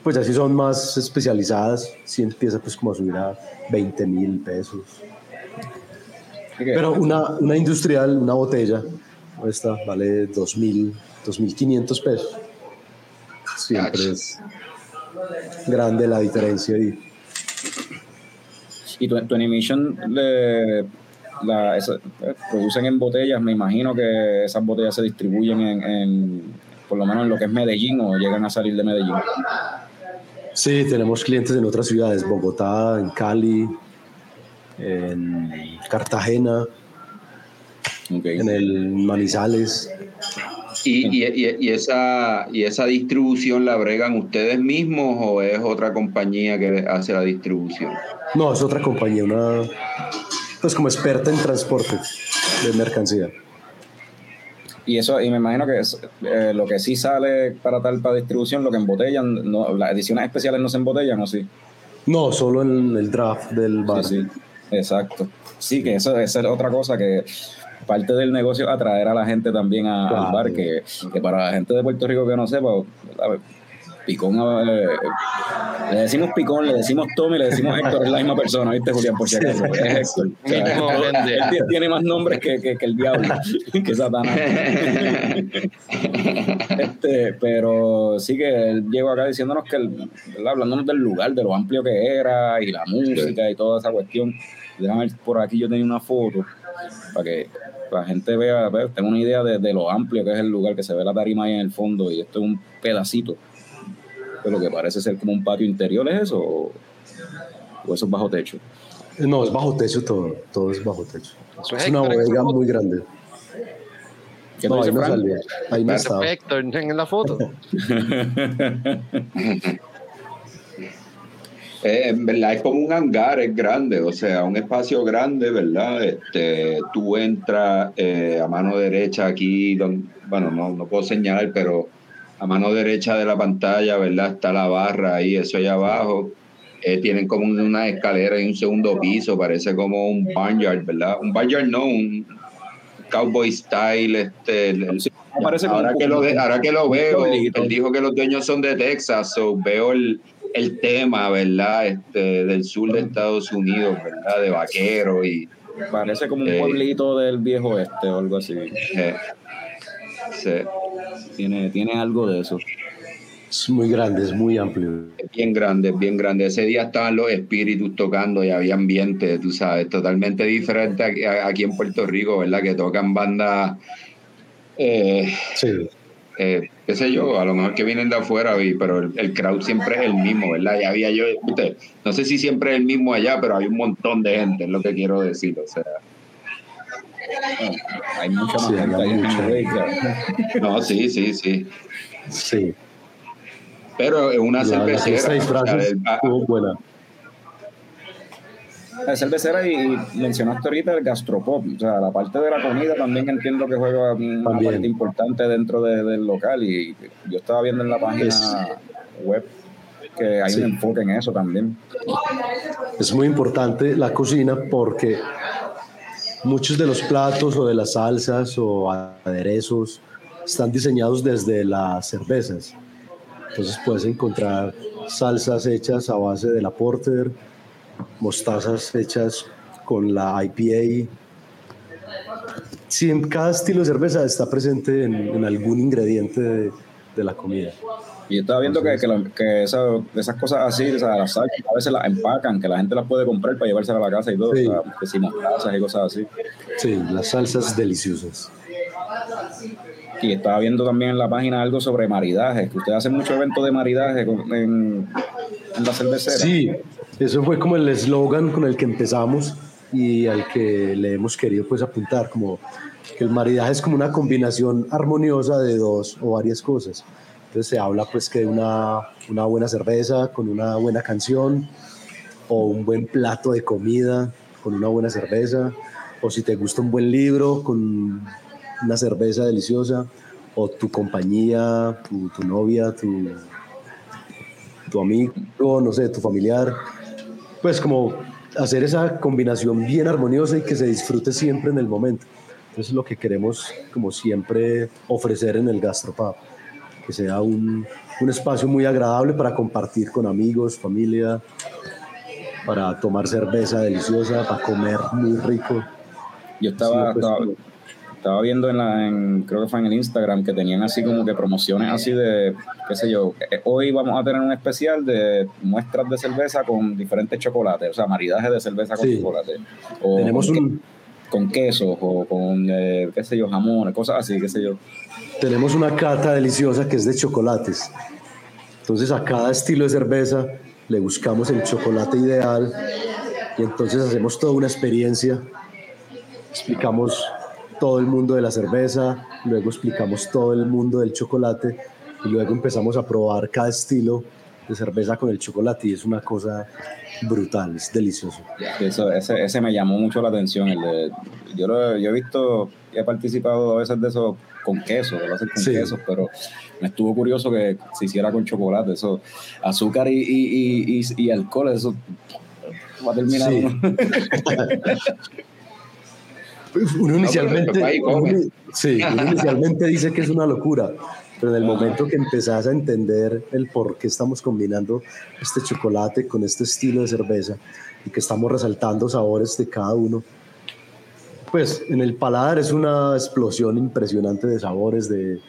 Pues así son más especializadas, sí empieza pues como a subir a 20 mil pesos. Pero una, una industrial, una botella, esta vale 2 mil, 2.500 pesos. Siempre es grande la diferencia y y tu, tu Animation le, la, esa- eh, producen en botellas, me imagino que esas botellas se distribuyen en, en, por lo menos en lo que es Medellín o llegan a salir de Medellín. Sí, tenemos clientes en otras ciudades, Bogotá, en Cali, en Cartagena, Ok. en el Manizales. ¿Y, y, y- y esa, ¿Y esa distribución la bregan ustedes mismos o es otra compañía que hace la distribución? No, es otra compañía, una pues como experta en transporte de mercancía. Y eso, y me imagino que es, eh, lo que sí sale para tal para distribución, lo que embotellan, no, las ediciones especiales no se embotellan, ¿o sí? No, solo en el draft del bar. Sí, sí, exacto. Sí, que eso, esa es otra cosa que parte del negocio atraer a la gente también a- Claro. al bar, que, que para la gente de Puerto Rico que no sepa. Picón, eh, le decimos Picón, le decimos Tommy, le decimos Héctor, es la misma persona, ¿viste, Julián? Por si acaso, es Héctor. O sea, él tiene- más nombres que, que, que el diablo, que Satanás. *laughs* Este, pero sí que él llegó acá diciéndonos que, el, hablándonos del lugar, de lo amplio que era y la música y toda esa cuestión. Déjame ver, por aquí yo tenía una foto para que la gente vea, vea, tenga una idea de, de lo amplio que es el lugar, que se ve la tarima ahí en el fondo y esto es un pedacito de lo que parece ser como un patio interior, ¿es eso? ¿O, o eso es bajo techo? No, es bajo techo todo, todo es bajo techo. Eso Es una Héctor, bodega muy grande. ¿Qué tú No, ahí no salía, ahí no estaba. Héctor en la foto. *laughs* Eh, en verdad es como un hangar, es grande, o sea, un espacio grande, ¿verdad? Este, tú entras eh, a mano derecha aquí, don- bueno, no, no puedo señalar, pero a mano derecha de la pantalla, ¿verdad? Está la barra ahí, eso allá abajo. Eh, tienen como una escalera y un segundo piso, parece como un barnyard, ¿verdad? Un barnyard no, un cowboy style, este, el- Sí, parece ahora que lo de- ahora que lo veo, él dijo que los dueños son de Texas, so veo el, el tema, ¿verdad? Este, del sur de Estados Unidos, ¿verdad? De vaquero y Parece como un Eh. pueblito del viejo oeste o algo así. eh, sí, Tiene, tiene algo de eso. Es muy grande, es muy amplio. bien grande, bien grande. Ese día estaban los espíritus tocando y había ambiente, tú sabes, totalmente diferente aquí, en Puerto Rico, ¿verdad? Que tocan bandas, eh, Sí, eh, qué sé yo, a lo mejor que vienen de afuera, pero el, el crowd siempre es el mismo, ¿verdad? Ya había yo, usted, no sé si siempre es el mismo allá, pero hay un montón de gente, es lo que quiero decir, o sea, Hay mucha más Sí, gente en no, sí, sí, sí, sí. pero es una cervecera. buena. La cervecera y, y mencionaste ahorita el gastropop, o sea, la parte de la comida también entiendo que juega una También. parte importante dentro de- del local y yo estaba viendo en la página Es- web que hay Sí. un enfoque en eso también. Es muy importante la cocina porque muchos de los platos o de las salsas o aderezos están diseñados desde las cervezas. Entonces puedes encontrar salsas hechas a base de la porter, mostazas hechas con la IPA. Sí, en cada estilo de cerveza está presente en, algún ingrediente de, la comida. Y yo estaba viendo que, que, esas cosas así, o sea, las salsas a veces las empacan, que la gente las puede comprar para llevarse a la casa y todo, o sea, que si mostazas y cosas así. Sí, las salsas deliciosas. Y estaba viendo también en la página algo sobre maridaje, que usted hace mucho evento de maridaje en, la cervecera. Sí, eso fue como el eslogan con el que empezamos y al que le hemos querido pues apuntar, como que el maridaje es como una combinación armoniosa de dos o varias cosas. Entonces se habla pues que una, una buena cerveza con una buena canción o un buen plato de comida con una buena cerveza o si te gusta un buen libro con una cerveza deliciosa, o tu compañía, tu, novia, tu, tu amigo, no sé, tu familiar. Pues como hacer esa combinación bien armoniosa y que se disfrute siempre en el momento. Eso es lo que queremos, como siempre, ofrecer en el Gastropub. Que sea un, un espacio muy agradable para compartir con amigos, familia, para tomar cerveza deliciosa, para comer muy rico. Yo estaba, pues, estaba viendo en la, en, creo que fue en el Instagram, que tenían así como que promociones así de, qué sé yo, eh, hoy vamos a tener un especial de muestras de cerveza con diferentes chocolates, o sea, maridaje de cerveza con chocolate. O Tenemos un... Con queso o con, eh, qué sé yo, jamón, cosas así, qué sé yo. Tenemos una cata deliciosa que es de chocolates. Entonces a cada estilo de cerveza le buscamos el chocolate ideal y entonces hacemos toda una experiencia. Explicamos todo el mundo de la cerveza, luego explicamos todo el mundo del chocolate y luego empezamos a probar cada estilo de cerveza con el chocolate y es una cosa brutal, es delicioso. Eso, ese, ese me llamó mucho la atención. El yo, lo, yo he visto, he participado a veces de eso con queso, lo hacen con queso, pero me estuvo curioso que se hiciera con chocolate. Eso, azúcar y, y, y, y alcohol, eso va a terminar. *laughs* Uno inicialmente, sí, *laughs* inicialmente dice que es una locura, pero en el momento que empezás a entender el por qué estamos combinando este chocolate con este estilo de cerveza y que estamos resaltando sabores de cada uno, pues en el paladar es una explosión impresionante de sabores, de,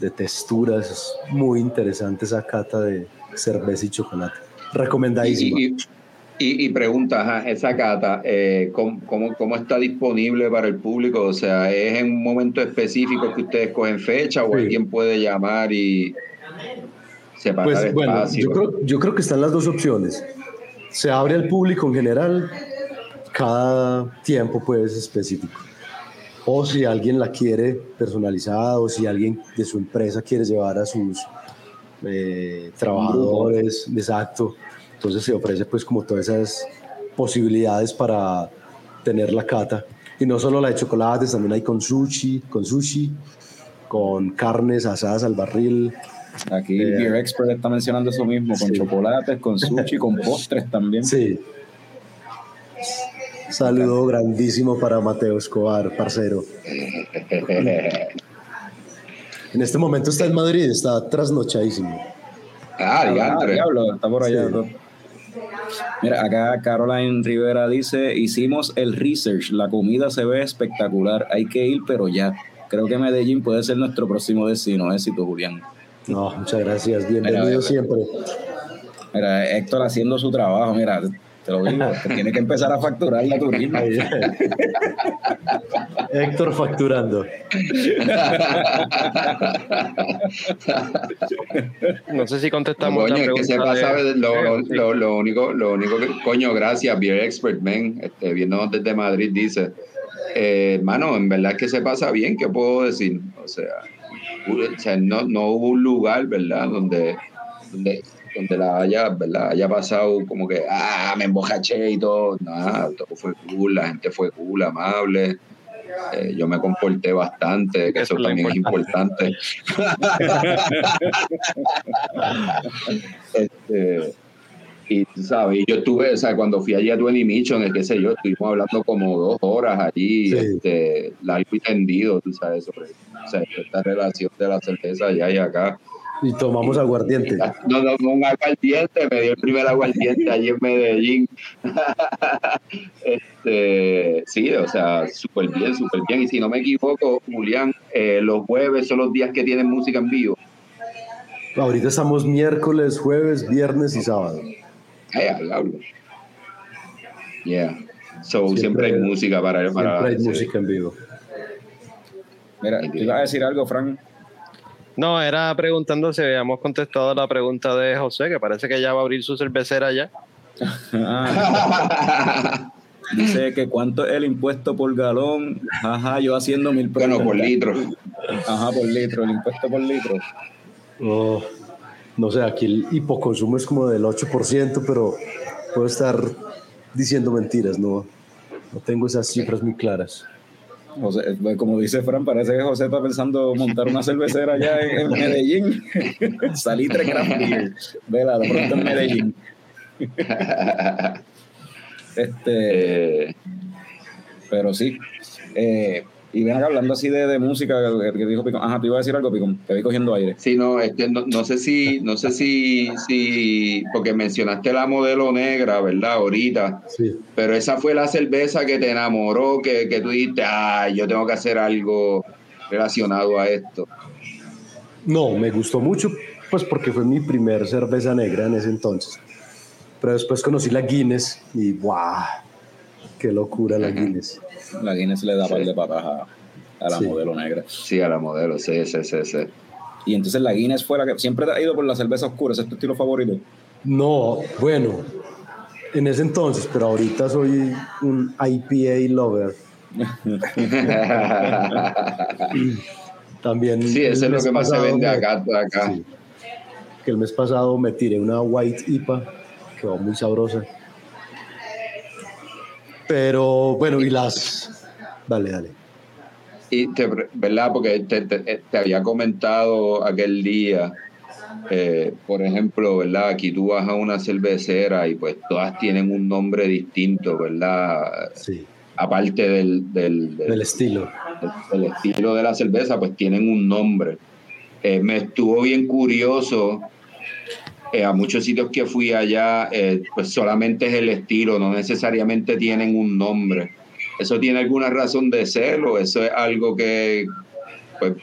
de texturas, es muy interesante esa cata de cerveza y chocolate. Recomendadísimo. Y, pregunta, esa cata, eh, ¿cómo, cómo, está disponible para el público? O sea, ¿es en un momento específico que ustedes cogen fecha o alguien puede llamar y separar pues, Bueno, yo creo, yo creo que están las dos opciones. Se abre al público en general, cada tiempo pues específico. O si alguien la quiere personalizada o si alguien de su empresa quiere llevar a sus eh, trabajadores, exacto entonces se ofrece pues como todas esas posibilidades para tener la cata. Y no solo la de chocolates, también hay con sushi, con sushi, con carnes asadas al barril. Aquí eh, Beer Expert está mencionando eso mismo, con chocolates, con sushi, con *laughs* postres también. Sí. Saludo grandísimo para Mateo Escobar, parcero. en este momento está en Madrid, está trasnochadísimo. Ah, ah diablo, está por allá. Mira, acá Caroline Rivera dice, hicimos el research, la comida se ve espectacular, hay que ir, pero ya. Creo que Medellín puede ser nuestro próximo destino. Éxito, Julián. No, muchas gracias, bienvenido siempre. Mira, Héctor haciendo su trabajo, mira, te lo digo, tiene que empezar a facturar la turismo. Héctor facturando. No sé si contestamos. Coño, que sepa, sabe, lo, lo, lo, único, lo único que, coño, gracias, Beer Expert, man, este, viéndonos desde Madrid, dice, eh, hermano, en verdad que se pasa bien, ¿qué puedo decir? O sea, o sea no, no hubo un lugar, ¿verdad?, donde, donde donde la haya, ¿verdad? haya pasado como que, ah, me embojaché y todo. Nada, todo fue cool, la gente fue cool, amable. Eh, yo me comporté bastante, que eso, también es importante. *laughs* este, y tú sabes, yo estuve, o sea, cuando fui allí a Twenty Mission, que sé yo, estuvimos hablando como dos horas allí, este, largo y tendido, tú sabes, sobre esta relación de la cerveza allá y acá Y tomamos aguardiente. No, no, un aguardiente, me dio el primer aguardiente allí en Medellín. *laughs* este, sí, o sea, súper bien, súper bien. Y si no me equivoco, Julián, eh, los jueves son los días que tienen música en vivo. Ahorita estamos miércoles, jueves, viernes y sábado. Ay, hablo. Yeah. So, siempre, hay música para, para Siempre hay música en vivo. Mira, ¿tú ibas a decir algo, Frank? No, era preguntando si habíamos contestado la pregunta de José, que parece que ya va a abrir su cervecera ya. Ah. Dice que cuánto es el impuesto por galón. Ajá, yo haciendo mil bueno, por litro. Ajá, por litro, el impuesto por litro. Oh, no sé, aquí el hipoconsumo es como del 8%, pero puedo estar diciendo mentiras, no, no tengo esas cifras muy claras. José, pues, como dice Fran, parece que José está pensando montar una cervecera allá en, en Medellín. *laughs* Salitre Craft Beer. Vela, de pronto en Medellín. *laughs* este. Pero sí. Eh, y ven acá hablando así de, de música, que dijo Picón. Ajá, te iba a decir algo, Picón. Te vi cogiendo aire. Sí, no, este, no, no sé si, no sé si, si, porque mencionaste la modelo negra, ¿verdad? Ahorita. Sí. Pero esa fue la cerveza que te enamoró, que, que tú dijiste, ay, yo tengo que hacer algo relacionado a esto. No, me gustó mucho, pues porque fue mi primer cerveza negra en ese entonces. Pero después conocí la Guinness y ¡guau! ¡Qué locura la Guinness! La Guinness le da par de patas a, a la Sí. modelo negra. Sí, a la modelo, sí, sí, sí, sí. Y entonces la Guinness fue la que siempre te ha ido por la cerveza oscura. ¿Ese es tu estilo favorito? No, bueno, en ese entonces, pero ahorita soy un IPA lover. *laughs* También. Sí, eso es lo que más se vende me- acá, acá. Sí. Que el mes pasado me tiré una White IPA, quedó muy sabrosa. Pero bueno, y las. Dale, dale. Y te, ¿verdad? Porque te, te- te había comentado aquel día, eh, por ejemplo, ¿verdad? Aquí tú vas a una cervecera y pues todas tienen un nombre distinto, ¿verdad? Sí, Aparte del, del, del- del estilo. del estilo de la cerveza, pues tienen un nombre. Eh, me estuvo bien curioso. Eh, a muchos sitios que fui allá, eh, pues solamente es el estilo, no necesariamente tienen un nombre. ¿Eso tiene alguna razón de ser o eso es algo que, pues,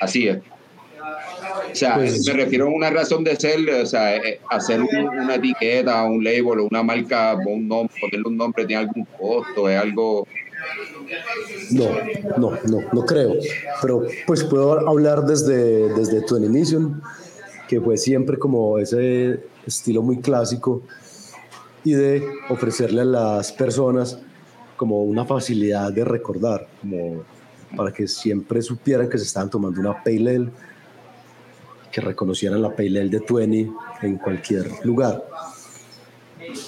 así es? O sea, Pues- me refiero a una razón de ser, o sea, eh, hacer un- una etiqueta, un label o una marca, un nombre, ponerle un nombre, tiene algún costo, es algo... No, no, no, no creo. Pero pues puedo hablar desde, desde Twenty Mission, que fue siempre como ese estilo muy clásico y de ofrecerle a las personas como una facilidad de recordar, como para que siempre supieran que se estaban tomando una Pale Ale, que reconocieran la Pale Ale de Twenty en cualquier lugar.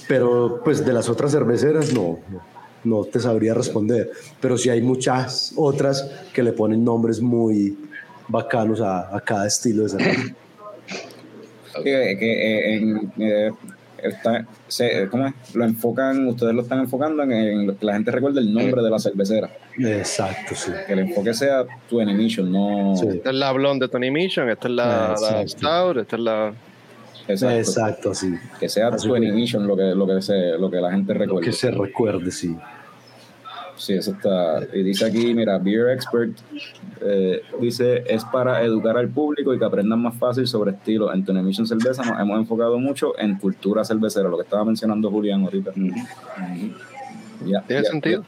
Pero pues de las otras cerveceras no, no, no te sabría responder. Pero sí hay muchas otras que le ponen nombres muy bacanos a, a cada estilo de cerveza. Que, que, eh, en, eh, está- se- ¿cómo es? Lo enfocan, ustedes lo están enfocando en, en lo que la gente recuerde el nombre de la cervecera. Exacto, sí. Que el enfoque sea tu Mission, no. Sí. Esta es la Blonde de Tony Mission, esta es la, la. Stout, esta es la... Exacto. Exacto, sí. Que sea Así tu que- Mission lo que, lo que, se, lo que la gente Lo recuerde. que se recuerde, sí. Sí, eso está. Y dice aquí, mira, Beer Expert eh, dice es para educar al público y que aprendan más fácil sobre estilo. En Tony Mission Cerveza nos hemos enfocado mucho en cultura cervecera, lo que estaba mencionando Julián ahorita. Ya, ¿Tiene ya, sentido?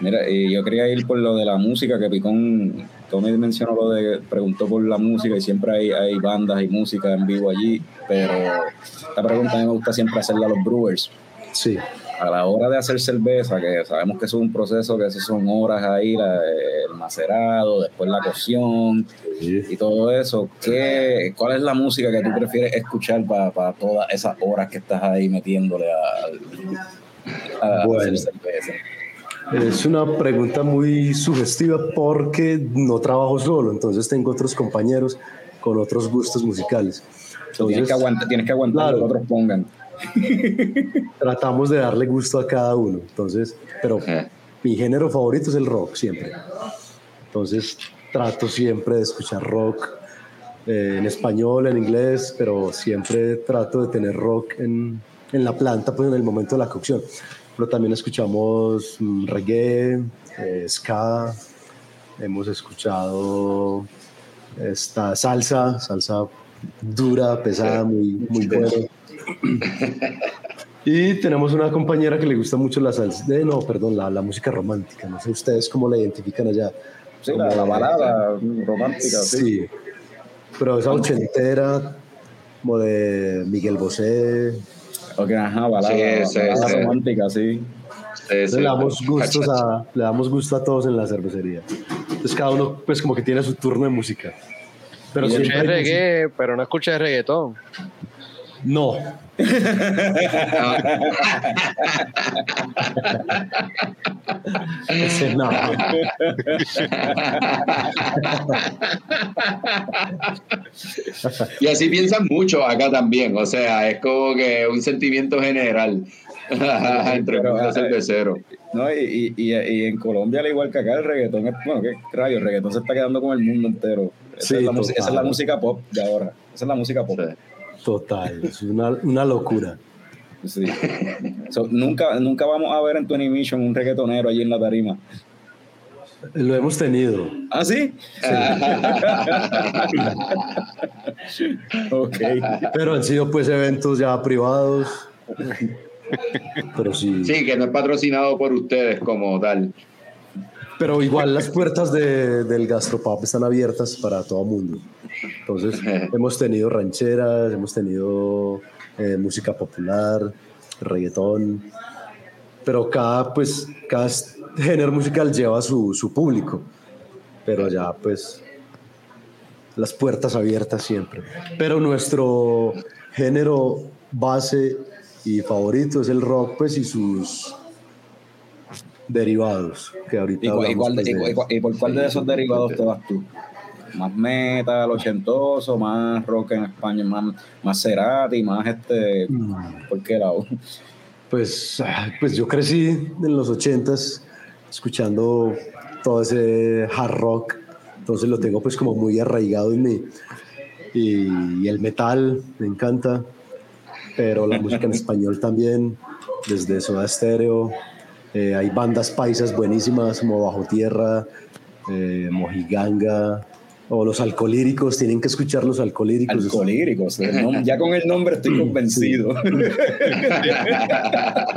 Mira, y yo quería ir por lo de la música, que Picón, Tommy mencionó lo de, preguntó por la música y siempre hay, hay bandas y música en vivo allí, pero esta pregunta a mí me gusta siempre hacerla a los brewers. Sí. A la hora de hacer cerveza, que sabemos que es un proceso, que eso son horas ahí, la- el macerado, después la cocción y todo eso, ¿qué, ¿cuál es la música que tú prefieres escuchar para todas esas horas que estás ahí metiéndole a, a- Bueno. hacer cerveza? Es una pregunta muy sugestiva porque no trabajo solo, entonces tengo otros compañeros con otros gustos musicales. So, tienes, que Entonces, aguantar, tienes que aguantar Claro. lo que otros pongan. *laughs* tratamos de darle gusto a cada uno. Entonces, pero Eh, mi género favorito es el rock siempre. Entonces, trato siempre de escuchar rock eh, en español, en inglés, pero siempre trato de tener rock en, en la planta, pues en el momento de la cocción. Pero también escuchamos mm, reggae, eh, ska, hemos escuchado esta salsa, salsa dura, pesada, muy, muy buena. Y tenemos una compañera que le gusta mucho la salsa, de, no, perdón, la, la música romántica. No sé ustedes cómo la identifican allá. Sí, la, la balada romántica, sí. Sí, pero esa ochentera, como de Miguel Bosé. Ok, ajá, balada, Sí, sí, balada sí. romántica, sí. Sí, sí. le, damos gustos a, le damos gusto a todos en la cervecería. Entonces cada uno pues como que tiene su turno de música. Pero Escuché hay música- reggae, pero no escuché reggaetón. No. Ese no. Y así piensan mucho acá también, o sea, es como que un sentimiento general entre el Pero, mundo ah, cervecero. No, y, y, y, en Colombia, al igual que acá, el reggaetón es, bueno, qué rayo, el reggaetón se está quedando con el mundo entero. Esa, Sí, es, la, música- esa es la música pop de ahora. Esa es la música pop. Sí. Total, es una, una locura. Sí. So, nunca, nunca vamos a ver en Tony Mission un reggaetonero allí en la tarima. Lo hemos tenido. ¿Ah, sí? *laughs* ok. Pero han sido pues eventos ya privados. *laughs* Pero sí. Sí, que no es patrocinado por ustedes como tal. Pero igual las puertas de- del gastropub están abiertas para todo mundo. Entonces *laughs* hemos tenido rancheras, hemos tenido eh, música popular, reggaetón. Pero cada, pues, cada género musical lleva su, su público. Pero ya pues las puertas abiertas siempre. Pero nuestro género base y favorito es el rock pues y sus derivados que ahorita ¿Y, de- por cuál de esos derivados te vas tú? ¿Más metal, ochentoso, más rock en España, más, más Cerati, más este... Mm, ¿Por qué lado? Pues, ah, pues yo crecí en los ochentas escuchando todo ese hard rock, entonces lo tengo pues como muy arraigado en mí. Y, y el metal me encanta, pero la música en español también, desde Soda Stereo. Eh, hay bandas paisas buenísimas como Bajo Tierra, eh, Mojiganga, o los alcolíricos, tienen que escuchar los alcolíricos. Alcolíricos. Ya con el nombre estoy convencido. *laughs*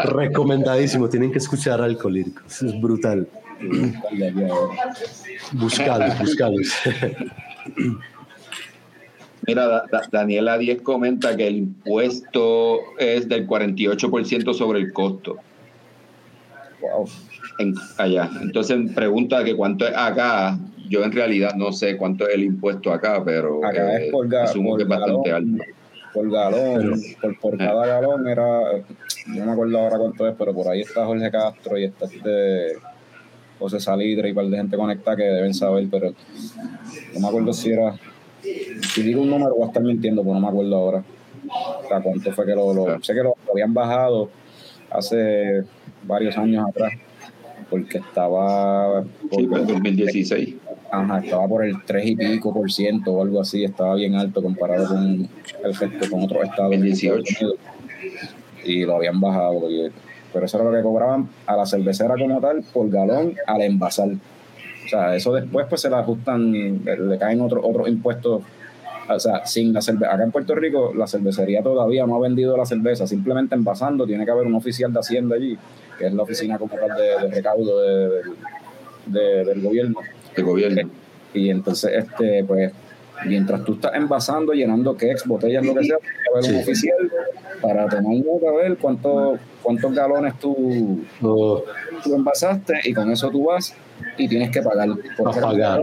Recomendadísimo, tienen que escuchar alcolíricos, es brutal. Buscalos, buscalos. *laughs* Mira, Da- Da- Daniela 10 comenta que el impuesto es del 48% sobre el costo Wow. en, allá. Entonces pregunta que cuánto es acá. Yo en realidad no sé cuánto es el impuesto acá, pero Acá eh, es por, ga- asumo por que es bastante galón, alto. por galón, por, por cada galón era, no me acuerdo ahora cuánto es, pero por ahí está Jorge Castro y está este José Salitre y un par de gente conectada que deben saber, pero no me acuerdo si era, si digo un número voy a estar mintiendo, pero no me acuerdo ahora. O sea, cuánto fue que lo, lo- sé que lo, lo habían bajado hace varios años atrás, porque estaba por, Sí, en 2016. Ajá, estaba por el 3 y pico por ciento o algo así, estaba bien alto comparado con el resto, con otros estados. El en Estados 18. Unidos. Y lo habían bajado, porque- pero eso era lo que cobraban a la cervecera como tal por galón al envasar. O sea, eso después pues se le ajustan, le caen otros otros impuestos. O sea, sin la cerveza. Acá en Puerto Rico la cervecería todavía no ha vendido la cerveza, simplemente envasando. Tiene que haber un oficial de Hacienda allí, que es la oficina como tal de, de recaudo de- del- de- del gobierno. Gobierno. Y entonces, este, pues, mientras tú estás envasando, llenando cakes, botellas, lo que sea, tiene que haber un Sí. oficial para tomar nota, a ver cuánto, cuántos galones tú, tú envasaste y con eso tú vas y tienes que pagar. por pagar.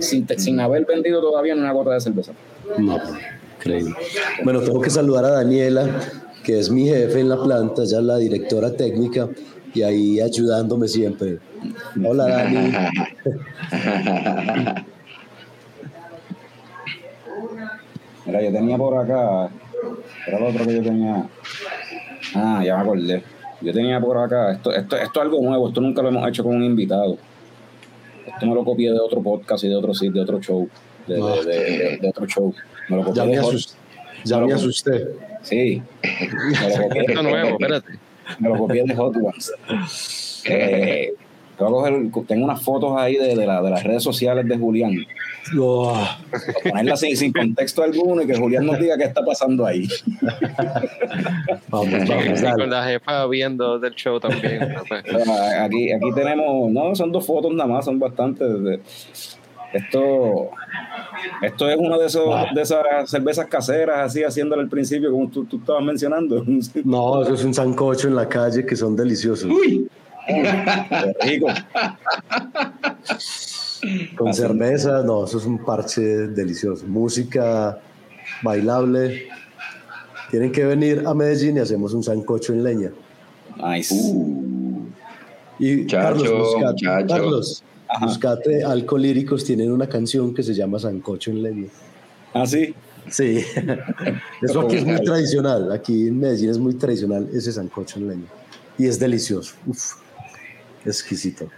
Sin, sin haber vendido todavía una gota de cerveza. No, increíble. Bueno, tengo que saludar a Daniela, que es mi jefe en la planta, es la directora técnica y ahí ayudándome siempre. Hola Dani. *laughs* Mira, yo tenía por acá, era lo otro que yo tenía. Ah, ya me acordé. Yo tenía por acá, esto, esto, esto es algo nuevo, esto nunca lo hemos hecho con un invitado. Esto me lo copié de otro podcast y de otro sitio, de otro show. De, de, de, de otro show. Me lo copié Ya me de Hot- asusté. Ya me asusté. Sí. Me lo copié, Esto nuevo, espérate. me lo copié de Hot Ones. Eh, voy a coger- tengo unas fotos ahí de, de, la- de las redes sociales de Julián. Oh, Ponerlas sin, sin contexto alguno y que Julián nos diga qué está pasando ahí. vamos, Y vamos, con la jefa viendo del show también. Aquí, aquí tenemos, no, son dos fotos nada más, son bastantes. Esto, esto es una de, esos, de esas cervezas caseras, así haciéndole al principio, como tú, tú estabas mencionando. *laughs* No, eso es un sancocho en la calle que son deliciosos. Qué rico. Con Así. cerveza, no, eso es un parche delicioso. Música bailable. Tienen que venir a Medellín y hacemos un sancocho en leña. Nice. Y Muchacho, Carlos, muchacho. Carlos, Ajá. buscate Alcolíricos, tienen una canción que se llama Sancocho en leña. ¿Ah, sí? Sí, *laughs* eso aquí es muy tradicional. Aquí en Medellín es muy tradicional ese sancocho en leña. Y es delicioso. Uf, exquisito.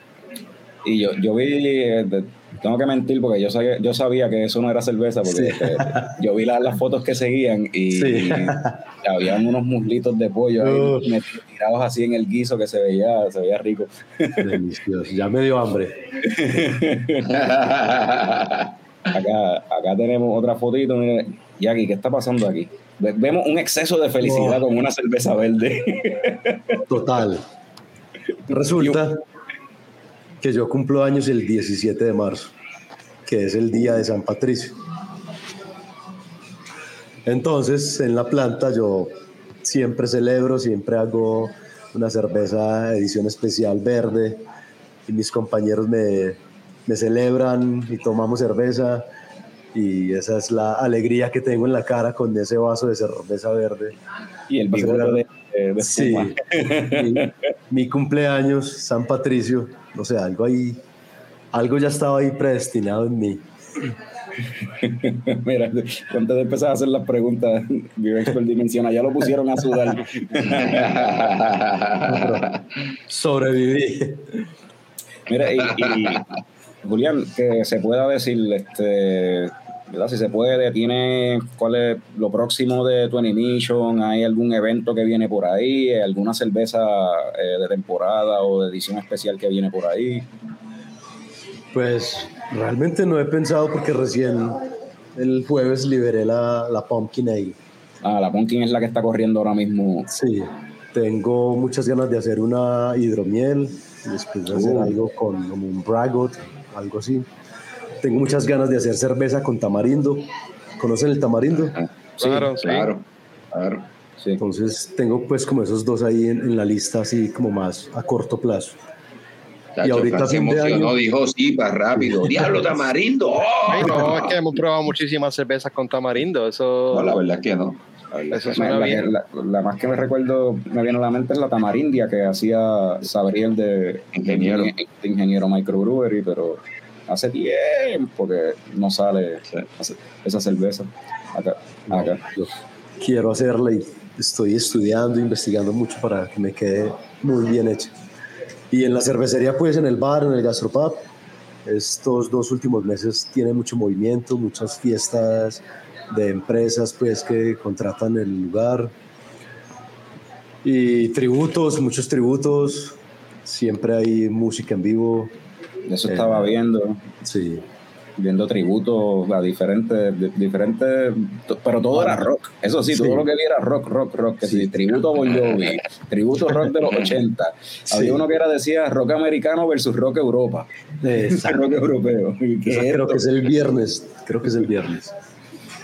Y yo, yo vi, eh, tengo que mentir porque yo sabía, yo sabía que eso no era cerveza, porque Sí. eh, yo vi la- las fotos que seguían y, Sí. y *laughs* habían unos muslitos de pollo ahí tirados así en el guiso que se veía, se veía rico. Delicioso. Ya me dio hambre. *laughs* Acá, acá tenemos otra fotito. Mire. Jackie, ¿qué está pasando aquí? Ve- Vemos un exceso de felicidad Oh. con una cerveza verde. *laughs* Total. Resulta que yo cumplo años el 17 de marzo, que es el día de San Patricio. Entonces, en la planta yo siempre celebro, siempre hago una cerveza edición especial verde y mis compañeros me, me celebran y tomamos cerveza y esa es la alegría que tengo en la cara con ese vaso de cerveza verde. y el bigote de, de, de Sí, mi cumpleaños, San Patricio, no sé, algo ahí, algo ya estaba ahí predestinado en mí. *laughs* Mira, antes de empezar a hacer las preguntas, Expert dimensiona, ya lo pusieron a sudar. *laughs* Sobreviví. Mira, y, y, Julián, que se pueda decir, este, ¿verdad? Si se puede, tiene cuál es lo próximo de tu Mission, hay algún evento que viene por ahí, alguna cerveza eh, de temporada o de edición especial que viene por ahí. Pues realmente no he pensado porque recién el jueves liberé la, la Pumpkin Ale. Ah, la Pumpkin es la que está corriendo ahora mismo. Sí, tengo muchas ganas de hacer una hidromiel, después de hacer Uh. algo con como un Bragot, algo así. Tengo muchas ganas de hacer cerveza con tamarindo. ¿Conocen el tamarindo? Sí, Claro, sí. claro, claro. sí. Entonces tengo pues como esos dos ahí en, en la lista así como más a corto plazo. Chacho, ahorita se emocionó, año- dijo sí, para rápido. *laughs* Diablo, tamarindo. ¡Oh! Ay, no, es que hemos probado muchísimas cervezas con tamarindo. Eso. No, la verdad es que no. La Eso suena la, bien. la- la más que me recuerdo, me viene a la mente es la Tamarindia que hacía Sabriel de Ingeniero. de ingeniero microbrewery, pero hace tiempo que no sale Sí. esa- esa cerveza acá. acá. Yo quiero hacerla y estoy estudiando, investigando mucho para que me quede muy bien hecha. Y en la cervecería, pues en el bar, en el gastropub, estos dos últimos meses tiene mucho movimiento, muchas fiestas de empresas pues que contratan el lugar y tributos, muchos tributos, siempre hay música en vivo, Eso Eh. estaba viendo, sí, viendo tributos a diferentes, diferentes, pero todo era rock. Eso sí, Sí. todo lo que vi era rock, rock, rock. Que Sí. sí, tributo a Bon Jovi, tributo rock de los *laughs* 80. Había uno que era decía rock americano versus rock Europa. Exacto. *laughs* rock europeo. ¿Y qué Esa es creo esto? que es el viernes, creo que es el viernes,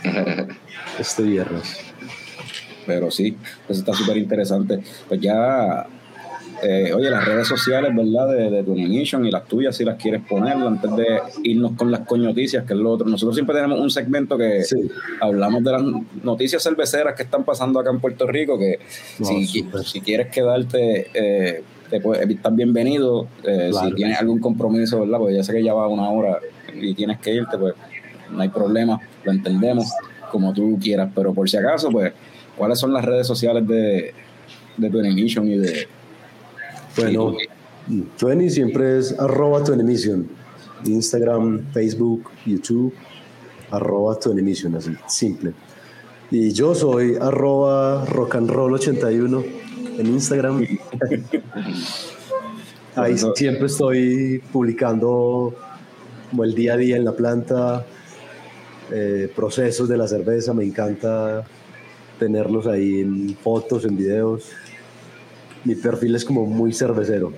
*laughs* este viernes. Pero sí, eso está súper interesante. Pues ya, eh, oye, las redes sociales, ¿verdad? De, de tu Mission y las tuyas, si las quieres poner, antes de irnos con las coñoticias, que es lo otro. Nosotros siempre tenemos un segmento que Sí. hablamos de las noticias cerveceras que están pasando acá en Puerto Rico, que No, si, quieres quedarte, eh, te puedes, estás bienvenido. Eh, Si tienes algún compromiso, ¿verdad? Porque ya sé que ya va una hora y tienes que irte, pues no hay problema, lo entendemos como tú quieras, pero por si acaso, pues, ¿cuáles son las redes sociales de, de tu y de... Bueno, 20 siempre es arroba 20mission. Instagram, Facebook, YouTube. arroba tu emission, así, simple. Y yo soy arroba rock and roll 81 en Instagram. *laughs* Ahí siempre estoy publicando como el día a día en la planta, eh, procesos de la cerveza, me encanta tenerlos ahí en fotos, en videos. Mi perfil es como muy cervecero.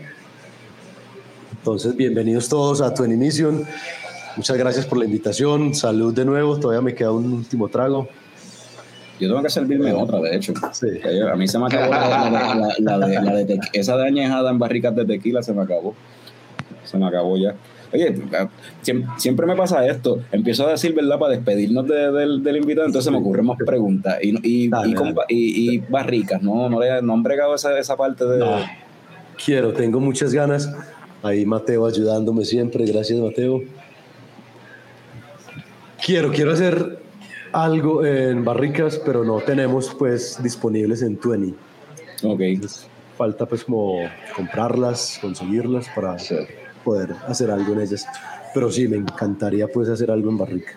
Entonces, bienvenidos todos a tu Mission. Muchas gracias por la invitación. Salud de nuevo. Todavía me queda un último trago. Yo tengo que servirme otra, de hecho. A mí se me acabó la, de, de, esa de añejada en barricas de tequila, se me acabó. Se me acabó ya. Oye, siempre me pasa esto. Empiezo a decir, ¿verdad? Para despedirnos del invitado, entonces me ocurren más preguntas. Y, y, y, barricas, ¿no? No, no han bregado esa, esa parte de. Quiero, tengo muchas ganas. Ahí Mateo ayudándome siempre. Gracias, Mateo. Quiero, quiero hacer algo en barricas, pero no tenemos pues disponibles en 20. Ok. falta pues como comprarlas, conseguirlas para poder hacer algo en ellas. Pero sí, me encantaría pues hacer algo en barrica.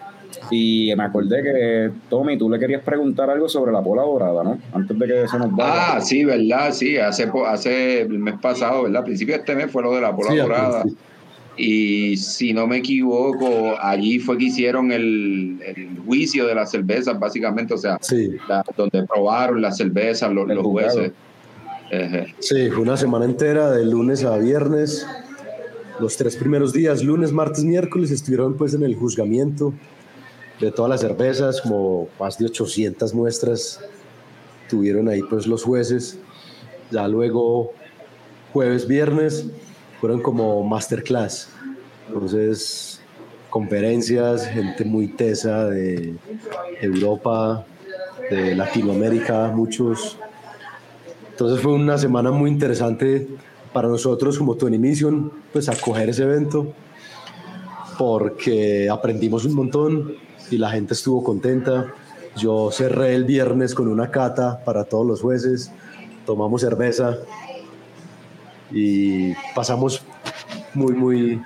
Y me acordé que, Tommy, tú le querías preguntar algo sobre la pola dorada, ¿no? Antes de que se nos vaya. Ah, sí, ¿verdad? Sí, hace, hace el mes pasado, ¿verdad? A principio de este mes fue lo de la pola dorada. Y si no me equivoco, allí fue que hicieron el, juicio de las cervezas, básicamente, o sea, donde probaron las cervezas los, los jueces. Sí, fue una semana entera, de lunes a viernes. Los tres primeros días, lunes, martes, miércoles, estuvieron pues en el juzgamiento de todas las cervezas, como más de 800 muestras tuvieron ahí pues los jueces. Ya luego, jueves, viernes, fueron como masterclass. Entonces, conferencias, gente muy tesa de Europa, de Latinoamérica, muchos. Entonces fue una semana muy interesante para nosotros como Tony Mission, pues acoger ese evento, porque aprendimos un montón y la gente estuvo contenta. Yo cerré el viernes con una cata para todos los jueces, tomamos cerveza, y pasamos muy, muy,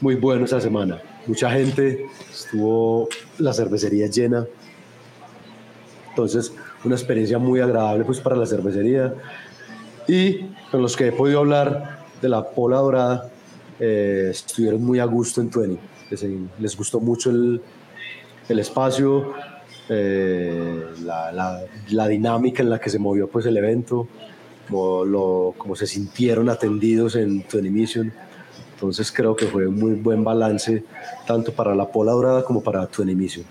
muy bueno esa semana. Mucha gente, estuvo la cervecería llena. Entonces, una experiencia muy agradable pues para la cervecería. Y con los que he podido hablar de la Pola Dorada, eh, estuvieron muy a gusto en Twenty. Les, gustó mucho el, el espacio, eh, la, la, la, dinámica en la que se movió pues el evento como, lo, como se sintieron atendidos en Tony Mission. Entonces creo que fue un muy buen balance tanto para la Pola Dorada como para Tony Mission.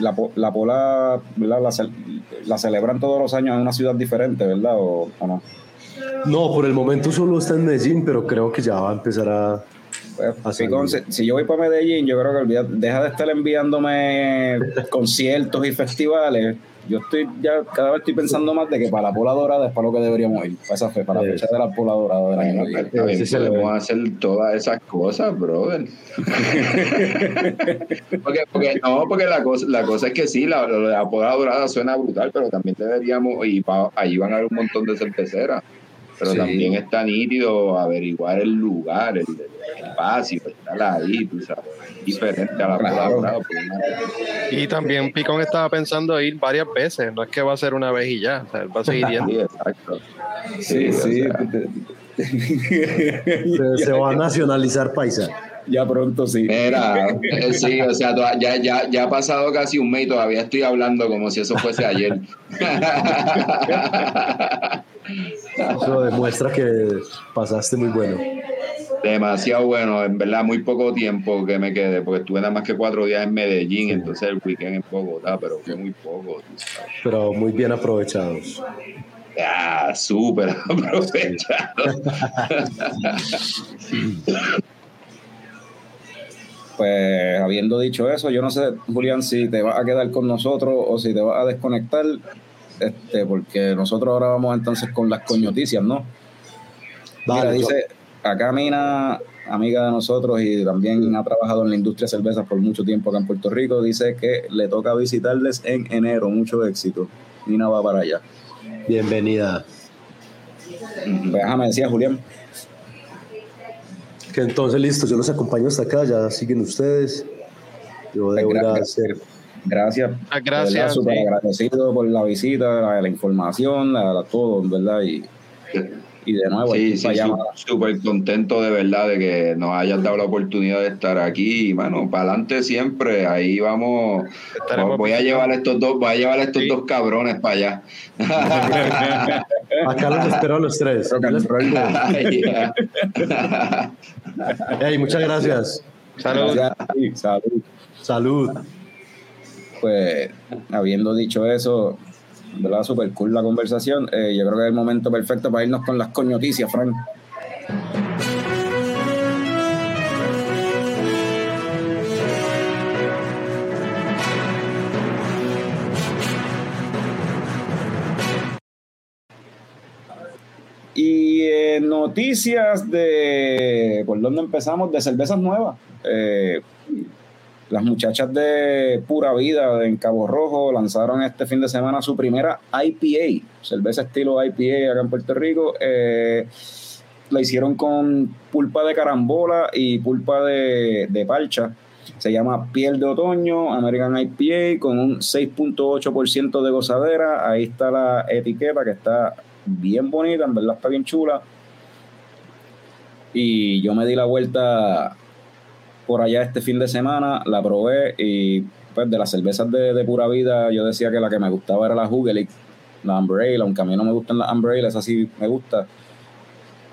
La, la Pola La, la, celebran todos los años en una ciudad diferente, ¿verdad? ¿O, no? No, por el momento solo está en Medellín, pero creo que ya va a empezar a, pues, si yo voy para Medellín, yo creo que deja de estar enviándome conciertos y festivales yo estoy ya cada vez estoy pensando más de que para la pola dorada es para lo que deberíamos ir, para esa fe, para la fecha de la pola dorada del año que viene. se le a hacer todas esas cosas, brother. *laughs* porque, porque, no, porque la cosa, la cosa es que sí, la, la pola dorada suena brutal, pero también deberíamos, y pa, allí van a haber un montón de cerveceras pero también está nítido averiguar el lugar, el, espacio, estar ahí, tú sabes, diferente a la palabra. Y también Picón estaba pensando ir varias veces, no es que va a ser una vez y ya, o sea, él va a seguir yendo. Sí, exacto. Sí, sí. se, va a nacionalizar paisa. Ya pronto sí. Mira, *laughs* eh, sí, o sea, ya, ya, ya ha pasado casi un mes y todavía estoy hablando como si eso fuese ayer. Eso demuestra que pasaste muy bueno. Demasiado bueno, en verdad, muy poco tiempo que me quedé, porque estuve nada más que cuatro días en Medellín, entonces el weekend en Bogotá, pero fue muy poco. Pero muy bien aprovechados. Ah, súper *laughs* aprovechados. Pues habiendo dicho eso, yo no sé, Julián, si te vas a quedar con nosotros o si te vas a desconectar este, porque nosotros ahora vamos entonces con las coñoticias, ¿no? Mira, dice, acá Mina, amiga de nosotros y también ha trabajado en la industria cerveza por mucho tiempo acá en Puerto Rico, dice que le toca visitarles en enero, mucho éxito. Mina va para allá. Bienvenida. Pues déjame decía Julián. Que entonces listo, yo los acompaño hasta acá, ya siguen ustedes. Yo debo hacer. Gracias. Ah, gracias. Súper agradecido por la visita, la, la información, la, la todo, ¿verdad? Y, y de nuevo, Sí, sí, súper contento de verdad de que nos hayas dado la oportunidad de estar aquí. Y, mano, para adelante siempre. Ahí vamos. Estaremos voy a llevar a estos dos, voy a llevar a estos Sí. dos cabrones para allá. *laughs* Acá los espero a los tres. Hey, *laughs* *laughs* muchas gracias. Salud. Gracias salud. Salud. Pues, habiendo dicho eso, ¿verdad? Super cool la conversación. Eh, yo creo que es el momento perfecto para irnos con las coñoticias, Frank. Y eh, noticias de. ¿Por dónde empezamos? De cervezas nuevas. Eh, las muchachas de Pura Vida en Cabo Rojo lanzaron este fin de semana su primera IPA, cerveza estilo IPA acá en Puerto Rico. Eh, la hicieron con pulpa de carambola y pulpa de, de parcha. Se llama Piel de Otoño, American IPA, con un 6.8% de gozadera. Ahí está la etiqueta que está bien bonita, en verdad está bien chula. Y yo me di la vuelta por allá este fin de semana, la probé y pues de las cervezas de, de pura vida yo decía que la que me gustaba era la Hugelic, la Umbrella, aunque a mí no me gustan las Umbrella, esa sí me gusta.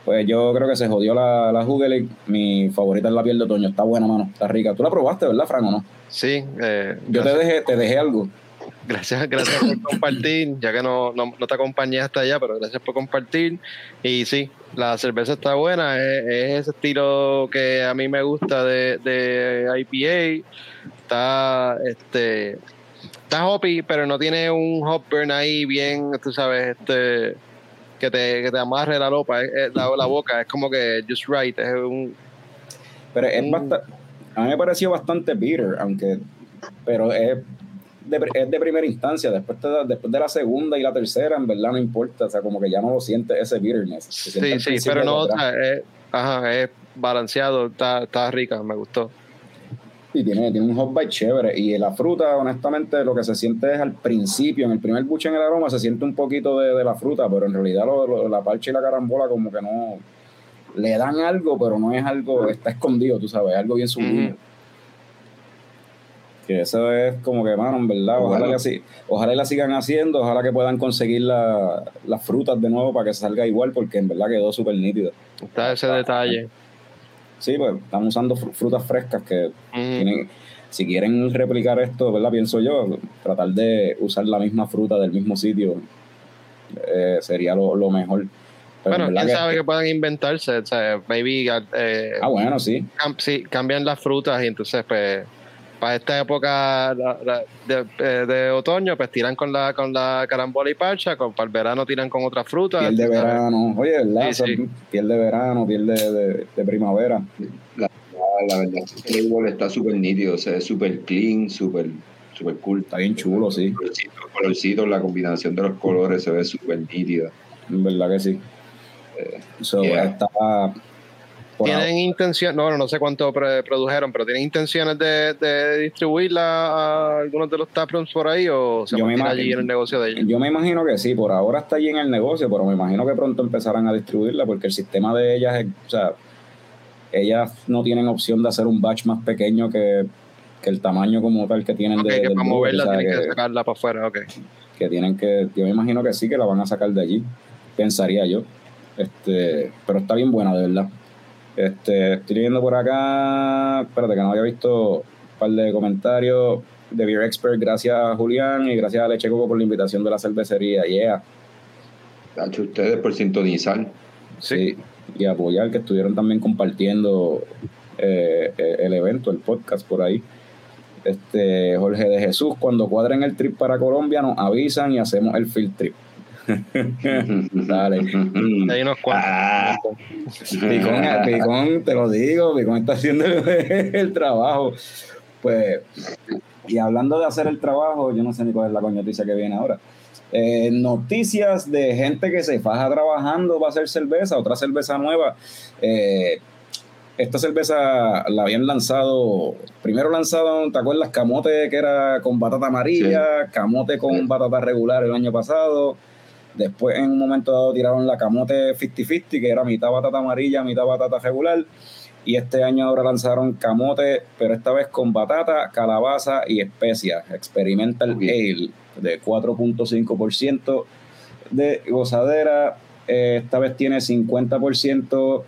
Pues yo creo que se jodió la, la Hugelic, mi favorita es la piel de otoño, está buena mano, está rica. Tú la probaste, ¿verdad, Fran, o no? Sí, eh, Yo te dejé, te dejé algo. Gracias, gracias por *laughs* compartir, ya que no, no, no te acompañé hasta allá, pero gracias por compartir. Y sí, la cerveza está buena, es, es ese estilo que a mí me gusta de, de IPA. Está, este, está hoppy, pero no tiene un hop burn ahí bien, tú sabes, este, que te, que te amarre la, lopa, eh, la, la boca, es como que just right, es un, Pero es Mm. bastante, a mí me pareció bastante bitter, aunque, pero es de, es de primera instancia, después, te da- después de la segunda y la tercera, en verdad no importa, o sea, como que ya no lo sientes ese bitterness. Siente Sí, sí, pero no, o detrás. sea, es, ajá, es balanceado, está, está rica, me gustó. Y tiene, tiene un hot bite chévere. Y la fruta, honestamente, lo que se siente es al principio, en el primer buche en el aroma, se siente un poquito de, de la fruta, pero en realidad lo- lo- la parcha y la carambola como que no... Le dan algo, pero no es algo, está escondido, tú sabes, algo bien. Ujú. Que eso es como que, mano, en verdad, ojalá, Bueno. que así, ojalá y la sigan haciendo, ojalá que puedan conseguir la- las frutas de nuevo para que salga igual, porque en verdad quedó súper nítido. Está ese detalle. Sí, pues están usando fru- frutas frescas que tienen, si quieren replicar esto, ¿verdad? Pienso yo, tratar de usar la misma fruta del mismo sitio eh, sería lo, lo mejor. Pero en Bueno, verdad quién que- sabe que puedan inventarse, o sea, maybe eh, Ah, bueno, sí. cam- sí, cambian las frutas y entonces pues para esta época la- la- de, eh, de otoño pues tiran con la con la carambola y parcha, con, para el verano tiran con otras frutas. Piel de verano. Oye, ¿verdad? Sí, sí. Piel de verano, piel de, de- de primavera. La, la verdad es que el label está súper nítido, o sea, es súper clean, súper súper cool. Está bien chulo, sí. Colorcitos, colorcitos, la combinación de los colores se ve súper nítida. En verdad que sí. So, yeah. está Tienen intención, no, no sé cuánto produjeron, pero tienen intenciones de, de distribuirla a algunos de los taprooms por ahí o se Yo me imagino- allí en el negocio de ellos. Yo me imagino que sí, por ahora está allí en el negocio, pero me imagino que pronto empezarán a distribuirla porque el sistema de ellas es, o sea, ellas no tienen opción de hacer un batch más pequeño que, que el tamaño como tal que tienen Ok, de, que para moverla tienen que, que, sacarla para afuera, ok. que tienen que, yo me imagino que sí, que la van a sacar de allí, pensaría yo. Este, pero está bien buena, de verdad. Este, estoy leyendo por acá, espérate que no había visto un par de comentarios de Beer Expert, gracias a Julián y gracias a Leche Coco por la invitación de la cervecería, yeah. Tacho, ustedes por sintonizar. Sí, y apoyar que estuvieron también compartiendo eh, eh, el evento, el podcast por ahí. Este Jorge de Jesús, cuando cuadren el trip para Colombia, nos avisan y hacemos el field trip. *laughs* Dale. Hay unos cuantos. Ah, Picón, Picón, te lo digo, Picón está haciendo el, *laughs* el trabajo. Pues, y hablando de hacer el trabajo, yo no sé ni cuál es la noticia que viene ahora. Eh, noticias de gente que se faja trabajando para hacer cerveza, otra cerveza nueva. Eh, esta cerveza la habían lanzado, primero lanzado, ¿te acuerdas? Camote que era con batata amarilla, camote con batata regular el año pasado. Después en un momento dado tiraron la camote 50-50, que era mitad batata amarilla, mitad batata regular. Y este año ahora lanzaron camote, pero esta vez con batata, calabaza y especias. Experimental Ale de 4.5% de gozadera. Eh, esta vez tiene 50%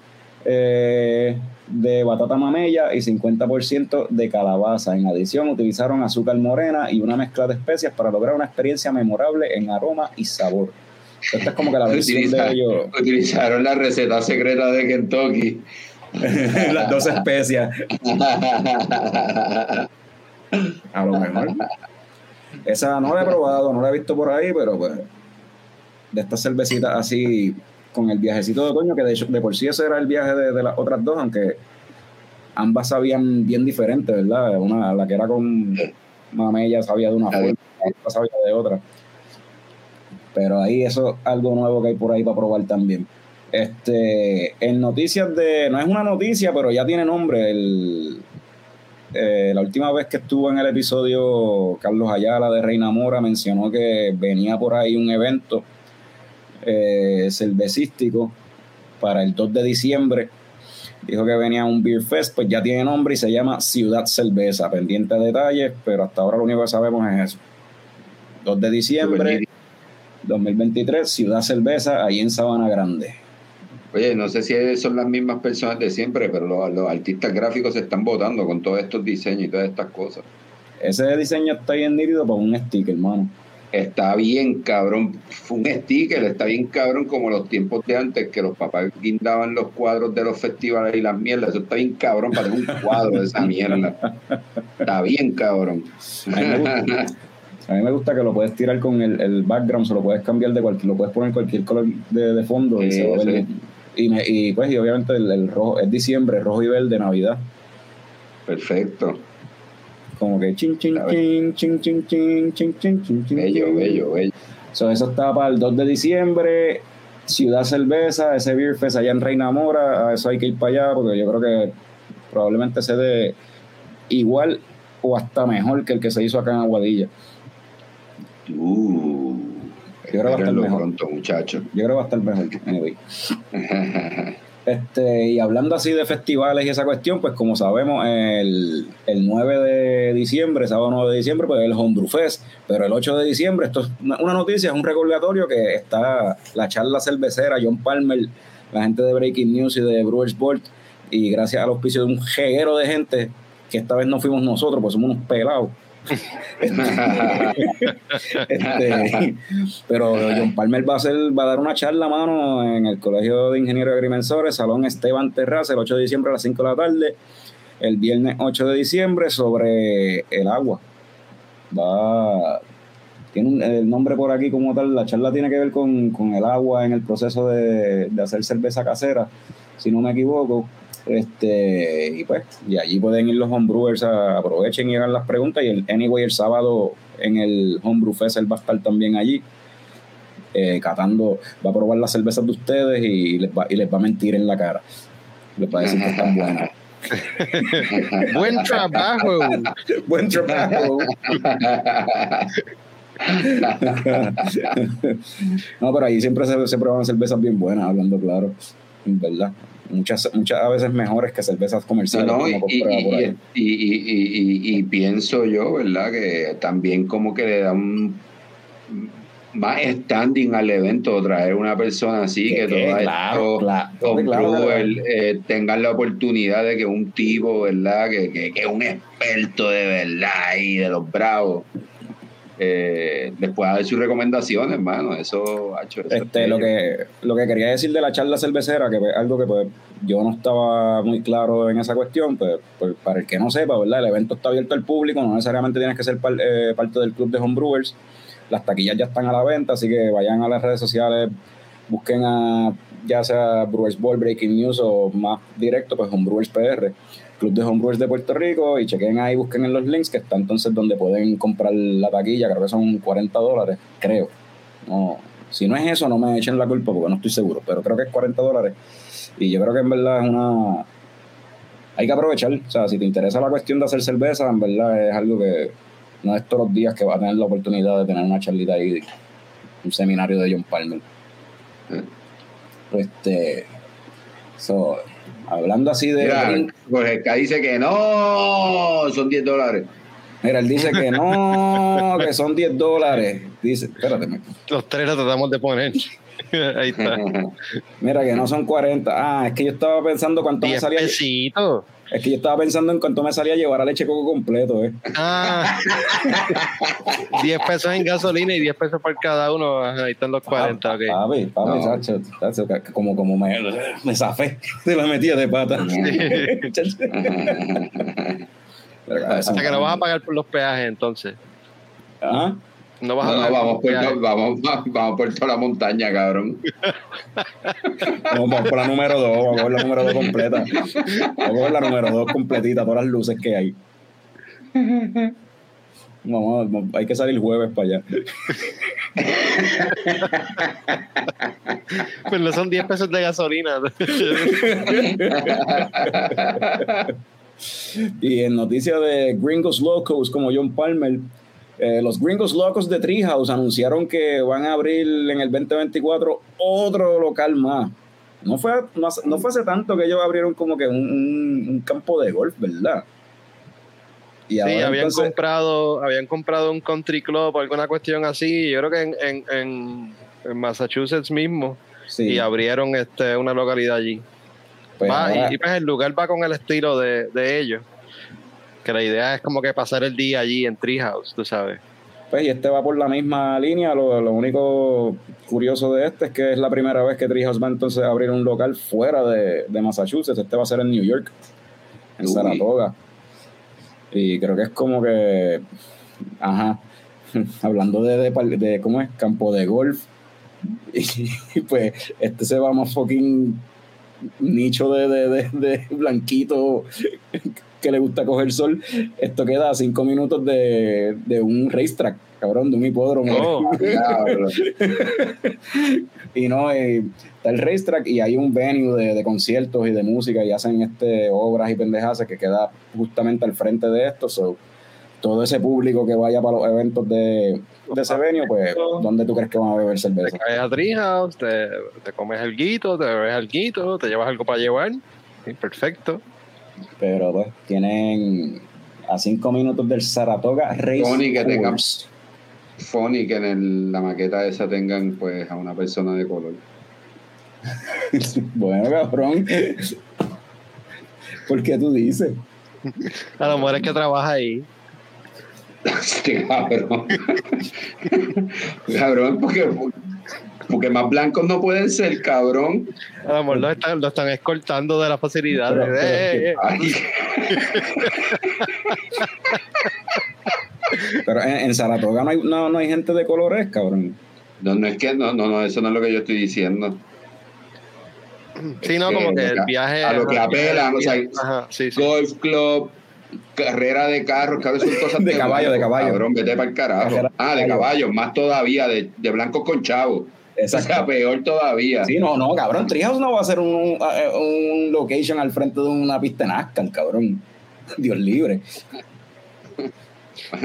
eh, de batata mamella y 50% de calabaza. En adición, utilizaron azúcar morena y una mezcla de especias para lograr una experiencia memorable en aroma y sabor. Esta es como que la versión de ellos. Utilizaron la receta secreta de Kentucky. *laughs* Las dos especias. A lo mejor. Esa no la he probado, no la he visto por ahí, pero pues de estas cervecitas así con el viajecito de otoño, que de, de por sí ese era el viaje de, las otras dos, aunque ambas sabían bien diferentes, ¿verdad? Una, la que era con mamella sabía de una forma, la otra sabía de otra. Pero ahí eso es algo nuevo que hay por ahí para probar también. Este, en noticias de, no es una noticia, pero ya tiene nombre. El, eh, la última vez que estuvo en el episodio, Carlos Ayala de Reina Mora mencionó que venía por ahí un evento eh, cervecístico para el 2 de diciembre. Dijo que venía un Beer Fest, pues ya tiene nombre y se llama Ciudad Cerveza. Pendiente de detalles, pero hasta ahora lo único que sabemos es eso. 2 de diciembre 2023, Ciudad Cerveza, ahí en Sabana Grande. Oye, no sé si son las mismas personas de siempre, pero los, los artistas gráficos se están votando con todos estos diseños y todas estas cosas. Ese diseño está bien nítido para un sticker, hermano está bien cabrón. Fue un sticker, está bien cabrón como los tiempos de antes que los papás guindaban los cuadros de los festivales y las mierdas. Eso está bien cabrón para tener un cuadro de esa mierda. *laughs* Está bien cabrón. A mí me gusta, *laughs* que lo puedes tirar con el, el, background, se lo puedes cambiar de cualquier, lo puedes poner cualquier color de, de fondo y, se va a ver y, me, y, pues y obviamente el, el rojo es diciembre, rojo y verde, Navidad. Perfecto. Como que ching, ching, ching, ching, ching, ching, ching, ching, ching, ching. Bello, bello, bello. So, eso está para el 2 de diciembre. Ciudad Cerveza, ese Beer Fest allá en Reina Mora. A eso hay que ir para allá porque yo creo que probablemente se dé igual o hasta mejor que el que se hizo acá en Aguadilla. Uh, yo creo que va a estar mejor. Pronto, muchacho. Yo creo que va a estar mejor. Anyway. *laughs* Este, y hablando así de festivales y esa cuestión, pues como sabemos, el, el 9 de diciembre, sábado 9 de diciembre, pues el Homebrew Fest, pero el 8 de diciembre, esto es una, noticia, es un recordatorio que está la charla cervecera, John Palmer, la gente de Breaking News y de Brewers Board, y gracias al auspicio de un jeguero de gente, que esta vez no fuimos nosotros, pues somos unos pelados, este, pero John Palmer va a, hacer, va a dar una charla, mano, en el Colegio de Ingenieros Agrimensores, Salón Esteban Terraza, el 8 de diciembre a las 5 de la tarde, el viernes 8 de diciembre, sobre el agua. Va. Tiene el nombre por aquí como tal. La charla tiene que ver con, el agua en el proceso de, de hacer cerveza casera, si no me equivoco. Este, y pues, y allí pueden ir los homebrewers, a, aprovechen y hagan las preguntas. Y el Anyway, el sábado en el Homebrew Fest, él va a estar también allí, eh, catando, va a probar las cervezas de ustedes y les, va, y les va a mentir en la cara. Les va a decir que están buenas. *laughs* Buen trabajo. *laughs* Buen trabajo. *laughs* no, pero ahí siempre se, se prueban cervezas bien buenas, hablando claro, en verdad muchas, muchas veces mejores que cervezas comerciales. y, pienso yo, ¿verdad? Que también como que le da un más standing al evento traer una persona así que, todo claro, claro, eh, tengan la oportunidad de que un tipo, ¿verdad? Que, que, que un experto de verdad y de los bravos eh, les pueda dar sus recomendaciones, hermano. Eso, ha hecho este, lo que Lo que quería decir de la charla cervecera, que es algo que pues, yo no estaba muy claro en esa cuestión, pues, pues, para el que no sepa, ¿verdad? El evento está abierto al público, no necesariamente tienes que ser eh, parte del club de homebrewers. Las taquillas ya están a la venta, así que vayan a las redes sociales, busquen a ya sea Brewers Ball, Breaking News o más directo, pues Homebrewers PR Club de Homebrewers de Puerto Rico y chequen ahí, busquen en los links que está entonces donde pueden comprar la taquilla, creo que son 40 dólares, creo. No, si no es eso, no me echen la culpa porque no estoy seguro, pero creo que es 40 dólares. Y yo creo que en verdad es una, hay que aprovechar. O sea, si te interesa la cuestión de hacer cerveza, en verdad es algo que no es todos los días que vas a tener la oportunidad de tener una charlita ahí, un seminario de John Palmer. Este. So, hablando así de. Mira, Jorge acá dice que no, son 10 dólares. Mira, él dice que no, *laughs* que son 10 dólares. Dice, espérate. Los tres lo tratamos de poner. *laughs* Ahí está. Mira, que no son 40. Ah, es que yo estaba pensando cuánto me salía. Pesitos. Es que yo estaba pensando en cuánto me salía llevar a leche coco completo, ¿eh? Ah. *laughs* 10 pesos en gasolina y 10 pesos por cada uno. Ahí están los 40, ok. Papi, papi, no. Sacho, sacho, como, como me, me zafé de la metida de pata. *laughs* o sea *laughs* que no vas a pagar por los peajes entonces. ¿Ah? No, vas a no, vamos, por, *laughs* vamos, vamos por toda la montaña, cabrón. vamos por la número 2, vamos por la número 2 completa. Vamos por la número 2 completita, todas las luces que hay. Vamos, hay que salir jueves para allá. pues no son 10 pesos de gasolina. y en noticias de Gringos Locos como John Palmer, eh, los gringos locos de Treehouse anunciaron que van a abrir en el 2024 otro local más. No fue, no, no fue hace tanto que ellos abrieron como que un, un campo de golf, ¿verdad? Y sí, habían, entonces, comprado, habían comprado un country club o alguna cuestión así, yo creo que en, en, en Massachusetts mismo, sí. y abrieron este, una localidad allí. Pues va, y, y, pues el lugar va con el estilo de, de ellos que la idea es como que pasar el día allí en Treehouse, tú sabes. Pues y este va por la misma línea, lo, lo, único curioso de este es que es la primera vez que Treehouse va entonces a abrir un local fuera de, de Massachusetts, este va a ser en New York, en Uy. Saratoga. Y creo que es como que, ajá, *laughs* hablando de, de, de ¿cómo es? Campo de golf. *laughs* Y, pues este se va más fucking nicho de, de, de, de blanquito que le gusta coger sol, esto queda a cinco minutos de, de un racetrack, cabrón, de un hipódromo. Oh, *laughs* y no, eh, está el racetrack y hay un venue de, de, conciertos y de música y hacen este obras y pendejas que queda justamente al frente de esto. So, todo ese público que vaya para los eventos de, de ese venue, pues, ¿dónde tú crees que van a beber cerveza? Te caes a Treehouse, te, te comes el guito, te bebes el guito, te llevas algo para llevar. Sí, perfecto pero pues tienen a cinco minutos del Saratoga Race Funny que tengan Funny que en el, la maqueta esa tengan pues a una persona de color. *laughs* Bueno cabrón. ¿por qué tú dices? a lo mejor es que trabaja ahí. *laughs* Este cabrón. *laughs* Cabrón porque porque más blancos no pueden ser, cabrón. A lo mejor lo están, lo están escoltando de la facilidad. Pero, eh, eh. *laughs* pero en, en, Saratoga no hay, no, no hay gente de colores, cabrón. No, no es que, no, no, no, eso no es lo que yo estoy diciendo. Sí, no, como que el viaje. A lo que apelan, o sea, Ajá, sí, sí. golf club, carrera de carros, claro, son cosas de, de caballo, de caballo. Cabrón, vete para el carajo. Carrera, ah, de caballo, más todavía, de, de blancos con chavos. Exacto. O sea, peor todavía. Sí, no, no, cabrón. Treehouse no va a ser un, un, un location al frente de una pista en NASCAR, cabrón. *laughs* Dios libre.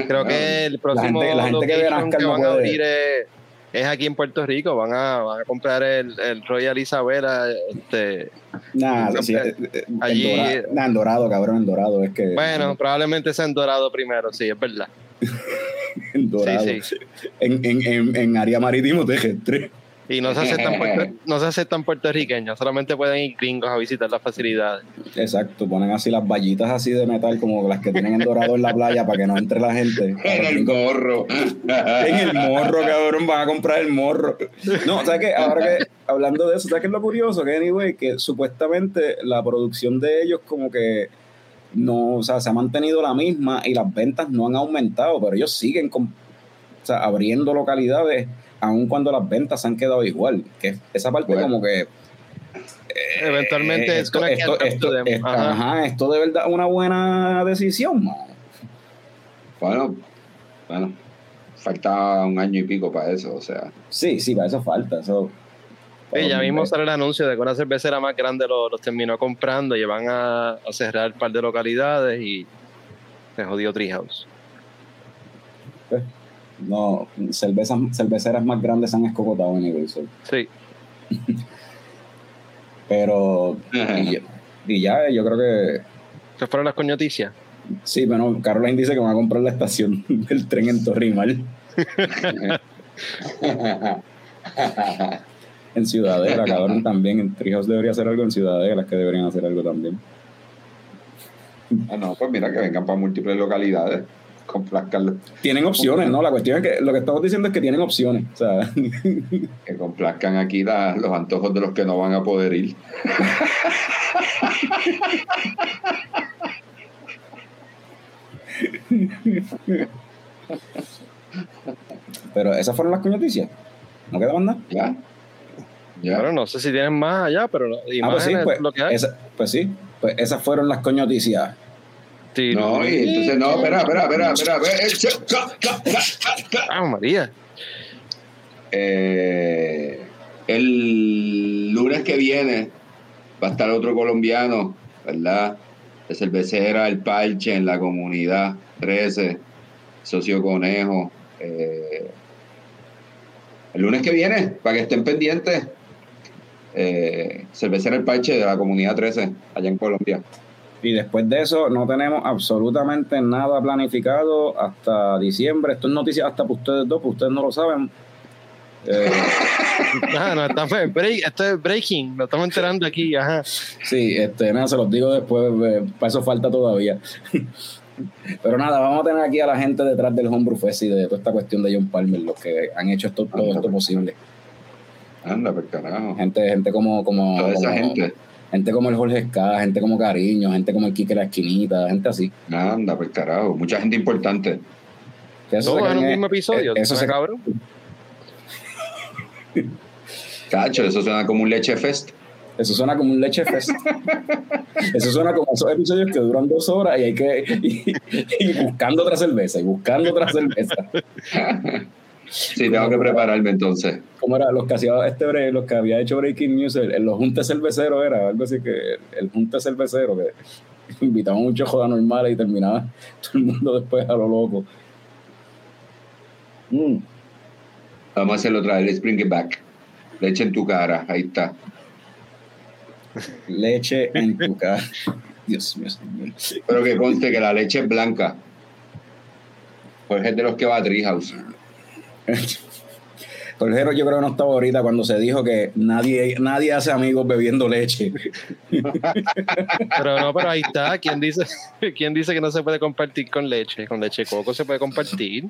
Creo que el próximo la gente, la gente que, ve NASCAR que van no a abrir es, es, aquí en Puerto Rico. Van a, van a comprar el, el Royal Isabela. Este, nah, sí, allí, en, dorado, nah, en Dorado, cabrón, en Dorado. Es que, bueno, probablemente sea en Dorado primero, sí, es verdad. *laughs* en Dorado. Sí, sí. En, en, en, en área marítimo terrestre. Y no se aceptan, *laughs* puerto, no se aceptan puertorriqueños, solamente pueden ir gringos a visitar las facilidades. Exacto, ponen así las vallitas así de metal como las que tienen en dorado en la playa para que no entre la gente. *laughs* En el morro. En el morro, cabrón, van a comprar el morro. No, ¿sabes qué? Ahora que, hablando de eso, ¿sabes qué es lo curioso? Que, anyway, que supuestamente la producción de ellos como que no, o sea, se ha mantenido la misma y las ventas no han aumentado, pero ellos siguen con, o sea, abriendo localidades aun cuando las ventas han quedado igual. Que esa parte bueno. como que... Eh, Eventualmente esto, esto, esto, de, esto, ajá. Ajá, esto de verdad una buena decisión, man. Bueno, bueno, falta un año y pico para eso, o sea. Sí, sí, para eso falta. Eso, Sí, ya mismo sale el anuncio de que una cervecera más grande los, los terminó comprando y van a, a cerrar un par de localidades y se jodió Treehouse. No, cervezas, cerveceras más grandes se han escocotado en so. Sí. *laughs* Pero, y, ya- y ya, yo creo que Esas fueron las coñoticias. sí, bueno, Caroline dice que van a comprar la estación *laughs* del tren en Torrimal, *laughs* en Ciudadela, cabrón, también. En Treehouse debería hacer algo en Ciudadela, que deberían hacer algo también. Ah, no, pues mira que vengan para múltiples localidades. Complazcanlo. Tienen opciones, ¿no? La cuestión es que lo que estamos diciendo es que tienen opciones. O sea, *laughs* Que complazcan aquí la- los antojos de los que no van a poder ir. pero esas fueron las coñoticias. ¿No queda más nada? ¿Ya? ¿Ya? Bueno, no sé si tienen más allá, pero Ah, pues sí, pues, lo que hay. esa- pues sí, pues esas fueron las coñoticias. No, y entonces no, espera, espera, espera, espera. eh. Ah, María. Eh, el lunes que viene va a estar otro colombiano, ¿verdad? De cervecera El Parche en la comunidad 13, socio Conejo. Eh, el lunes que viene, para que estén pendientes, eh, cervecera El Parche de la comunidad 13, allá en Colombia. Y después de eso no tenemos absolutamente nada planificado hasta diciembre. Esto es noticia hasta para ustedes dos, pues ustedes no lo saben. Eh, *laughs* no, estamos en break, esto es breaking, lo estamos enterando aquí, ajá. sí, este, nada, se los digo después, eh, para eso falta todavía. *laughs* Pero nada, vamos a tener aquí a la gente detrás del Homebrew Fest y de toda esta cuestión de John Palmer, los que han hecho esto, todo esto posible. Anda, por carajo. Gente, gente como, como, Toda esa como- gente. Gente como el Jorge Ska, gente como Cariño, gente como el Quique La Esquinita, gente así. Anda, por carajo. Mucha gente importante. Que eso se Todos en un mismo episodio, eh, Eso ¿se cabrón? Cacho, eso suena como un leche fest. Eso suena como un leche fest. *laughs* Eso suena como esos episodios que duran dos horas y hay que y buscando otra cerveza y buscando otra cerveza. *laughs* Sí, tengo que prepararme entonces. ¿Cómo era? Los que hacía este bre- los que había hecho Breaking News, el, el- los juntes cerveceros era algo así que el junte cervecero que *laughs* invitaban muchos jodas normales y terminaba *laughs* todo el mundo después a lo loco. Mm, Vamos a hacerlo otra vez. Let's bring it back. Leche en tu cara. Ahí está. *laughs* leche en tu cara. Dios mío, señor. Pero que conste que la leche es blanca. Jorge es de los que va a Treehouse. *laughs* Jorgero yo creo que no estaba ahorita cuando se dijo que nadie, nadie hace amigos bebiendo leche. Pero no, pero ahí está. ¿Quién dice, *laughs* ¿Quién dice que no se puede compartir con leche? Con leche de coco se puede compartir.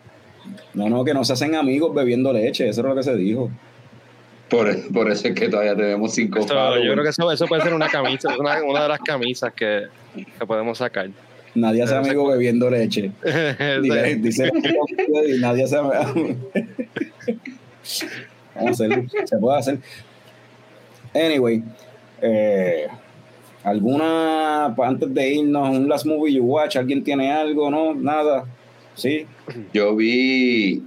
No, no, que no se hacen amigos bebiendo leche, eso es lo que se dijo. Por, por eso es que todavía tenemos cinco followers. yo creo que eso, eso puede ser una camisa, una, una de las camisas que, que podemos sacar. Nadie hace amigos bebiendo leche. *laughs* Dice, dice y nadie hace *laughs* Vamos a hacerlo, se puede hacer. Anyway, eh, ¿alguna, antes de irnos, un last movie you watch? ¿Alguien tiene algo? ¿No? ¿Nada? ¿Sí? Yo vi,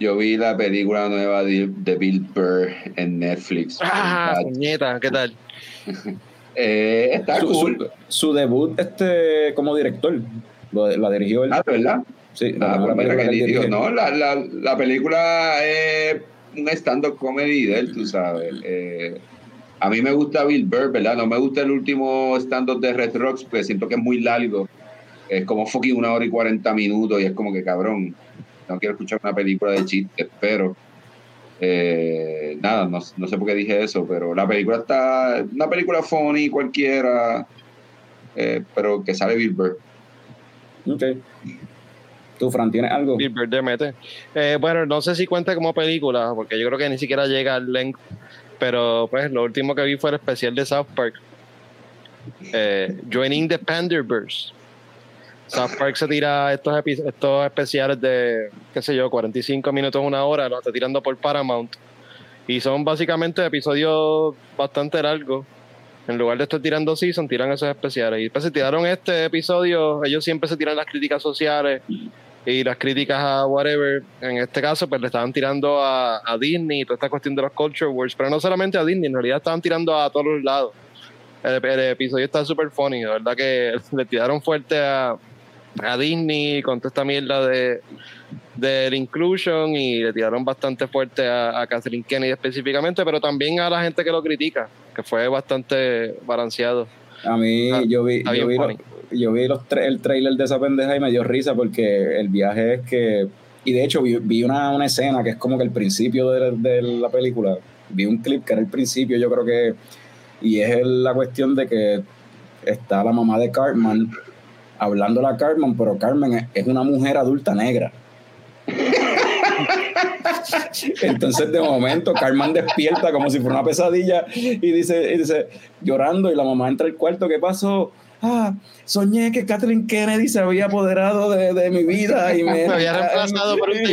yo vi la película nueva de, de Bill Burr en Netflix. ah, puñeta, ¿qué tal? *laughs* Eh, está Su, cool. su- su debut este, como director, lo- la dirigió él. Ah, ¿verdad? Sí, la Ah, pues película que. No, la, la, la película es un stand-up comedy de él, tú sabes. Eh, a mí me gusta Bill Burr, ¿verdad? No me gusta el último stand-up de Red Rocks, porque siento que es muy largo. Es como fucking una hora y cuarenta minutos y es como que cabrón. No quiero escuchar una película de chistes, pero eh, nada, no, no sé por qué dije eso, pero la película está, una película funny cualquiera, eh, pero que sale Bill Burr. Ok. ¿Tú, Fran, tienes algo? Bill Burr de mete. Eh, bueno, no sé si cuenta como película, porque yo creo que ni siquiera llega al length. Pero pues lo último que vi fue el especial de South Park. Eh, Joining the Panderverse. South Park se tira estos, estos especiales de, qué sé yo, 45 minutos, una hora, los está tirando por Paramount. Y son básicamente episodios bastante largos. En lugar de estar tirando season, tiran esos especiales. Y después se tiraron este episodio, ellos siempre se tiran las críticas sociales y las críticas a whatever, en este caso, pues le estaban tirando a, Disney, toda esta cuestión de los culture wars, pero no solamente a Disney, en realidad estaban tirando a todos los lados. El, el episodio está súper funny, la verdad que *laughs* le tiraron fuerte a, a Disney con toda esta mierda de del inclusion y le tiraron bastante fuerte a, a Kathleen Kennedy específicamente, pero también a la gente que lo critica, que fue bastante balanceado. A mí, Ah, yo vi, yo vi, yo vi los tra- el trailer de esa pendeja y me dio risa porque el viaje es que. Y de hecho, vi, vi una, una escena que es como que el principio de, de la película. Vi un clip que era el principio, yo creo que. Y es la cuestión de que está la mamá de Cartman hablándole a Cartman, pero Carmen es, una mujer adulta negra. Entonces de momento Carmen despierta como si fuera una pesadilla y dice, y dice llorando y la mamá entra al cuarto, ¿qué pasó? Ah, soñé que Kathleen Kennedy se había apoderado de, de mi vida y me, *laughs* Me había *laughs* reemplazado por un. *laughs*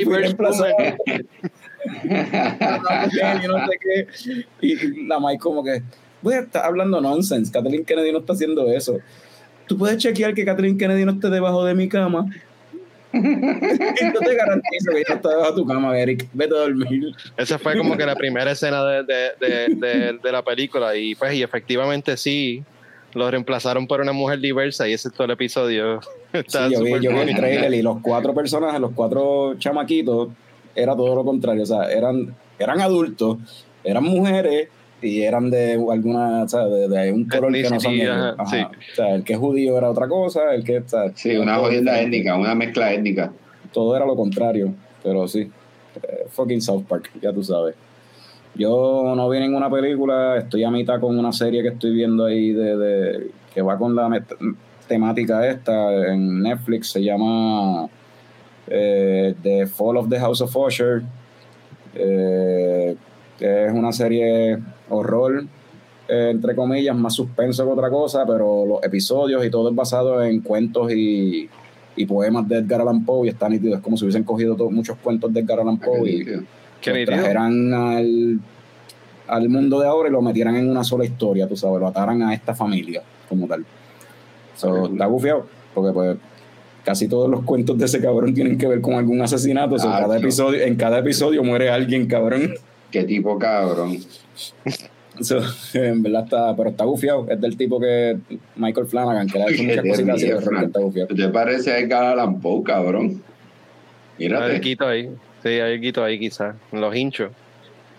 Y la Mike como que, voy a estar hablando nonsense, Kathleen Kennedy no está haciendo eso. Tú puedes chequear que Kathleen Kennedy no esté debajo de mi cama. *laughs* y no te garantizo que ella está debajo de tu cama, Eric. Vete a dormir. Esa fue como que la primera escena de, de, de, la película y pues y efectivamente sí, lo reemplazaron por una mujer diversa y ese es todo el episodio. *laughs* Está Sí, yo vi, yo vi el trailer y los cuatro personajes, los cuatro chamaquitos, era todo lo contrario. O sea, eran, eran adultos, eran mujeres y eran de alguna, o sea, de, de un color que no son ellos. ajá, Ajá. sí. O sea, el que es judío era otra cosa, el que, o sea, Sí, una diferente. étnica, una mezcla étnica. Todo era lo contrario, pero sí. Eh, fucking South Park, ya tú sabes. Yo no vi ninguna película, estoy a mitad con una serie que estoy viendo ahí de, de- que va con la temática esta en Netflix, se llama eh, The Fall of the House of Usher. Eh, que es una serie horror, eh, entre comillas, más suspenso que otra cosa, pero los episodios y todo es basado en cuentos y, y poemas de Edgar Allan Poe y está nítido. Es como si hubiesen cogido todos muchos cuentos de Edgar Allan Poe y los nítido. trajeran al, al mundo de ahora y lo metieran en una sola historia, tú sabes, lo ataran a esta familia como tal. So, está bufiado, porque pues casi todos los cuentos de ese cabrón tienen que ver con algún asesinato. so, Ah, cada episodio, en cada episodio muere alguien, cabrón. Qué tipo cabrón. So, en verdad está, pero está bufiado. Es del tipo que Michael Flanagan, que le ha hecho muchas cositas así que está bufiado. ¿Te parece a Edgar Allan Poe, cabrón? Hay Mírate. algo ahí. Sí, hay algo ahí quizás. Los hinchos.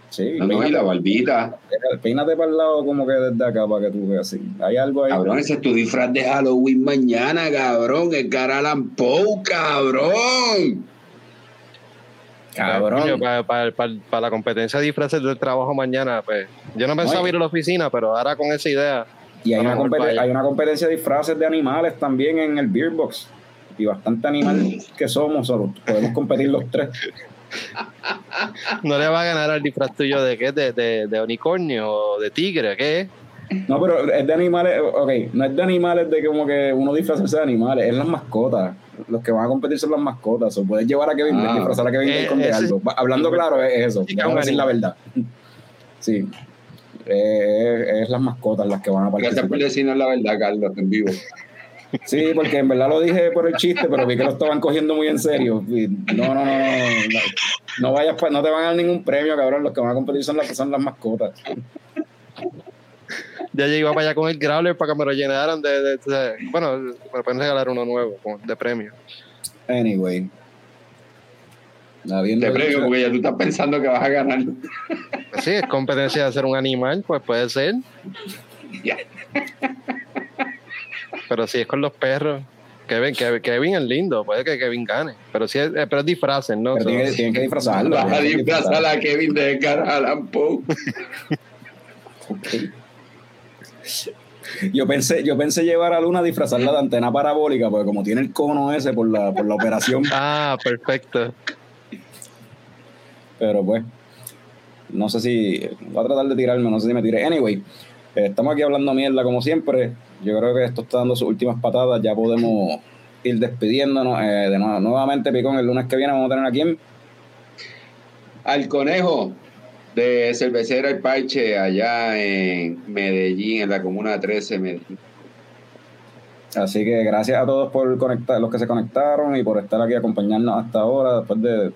Sí, No, no, y la barbita. peínate para el lado como que desde acá para que tú veas así. Hay algo ahí. Cabrón, ese es tu disfraz de Halloween mañana, cabrón. Edgar Allan Poe, cabrón. Cabrón. Para, para, para, para la competencia de disfraces del trabajo mañana, pues. Yo no pensaba Oye. ir a la oficina, pero ahora con esa idea. Y hay una, hay competencia de disfraces de animales también en el Beer Box. Y bastante animal que somos, solo podemos competir los tres. *laughs* No le va a ganar al disfraz tuyo de qué? De, de, de unicornio o de tigre, ¿qué? No, pero es de animales, ok, no es de animales de como que uno disfrazarse de animales, es las mascotas. Los que van a competir son las mascotas. O puedes llevar a Kevin Bacon, Ah. disfrazar a Kevin Eh, Bacon de ese- algo. Va- Hablando claro, es eso. Sí, Vamos a decir la verdad. *laughs* Sí. Eh, es, es las mascotas las que van a Gracias por participar. decirnos la verdad, Carlos, en vivo. Sí, porque en verdad lo dije por el chiste, pero vi que lo estaban cogiendo muy en serio. No, no, no, no. No, no vayas pa- no te van a dar ningún premio, cabrón. Los que van a competir son las que son las mascotas. Ya yo iba para allá con el Growler para que me lo llenaran de. de- de- bueno, me pueden regalar uno nuevo de premio. Anyway. Te premio porque ya tú estás pensando que vas a ganar. Pues sí, es competencia de ser un animal, pues puede ser. Ya. Pero si es con los perros. Kevin, Kevin, Kevin es lindo, puede que Kevin gane. Pero sí es, pero es disfraces, ¿no? Pero tienen, que- tienen que disfrazarlo. Vas a disfrazar a Kevin de Edgar Allan Poe. Yo pensé, yo pensé llevar a Luna a disfrazarla de antena parabólica, porque como tiene el cono ese por la, por la operación, *laughs* Ah, perfecto. pero pues, no sé si, voy a tratar de tirarme, no sé si me tire. Anyway, eh, estamos aquí hablando mierda como siempre. Yo creo que esto está dando sus últimas patadas, ya podemos ir despidiéndonos. Eh, de nuevo, nuevamente, Picón, el lunes que viene vamos a tener aquí en Al conejo de Cervecera El Paiche, allá en Medellín, en la comuna 13, Medellín. Así que gracias a todos por conectar, los que se conectaron y por estar aquí acompañarnos hasta ahora, después de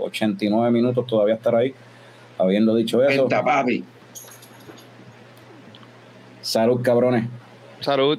89 minutos todavía estar ahí, habiendo dicho eso. papi. Salud, cabrones. Salud.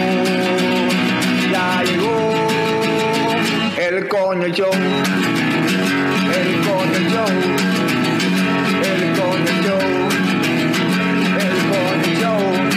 el coño el coño el coño el coño.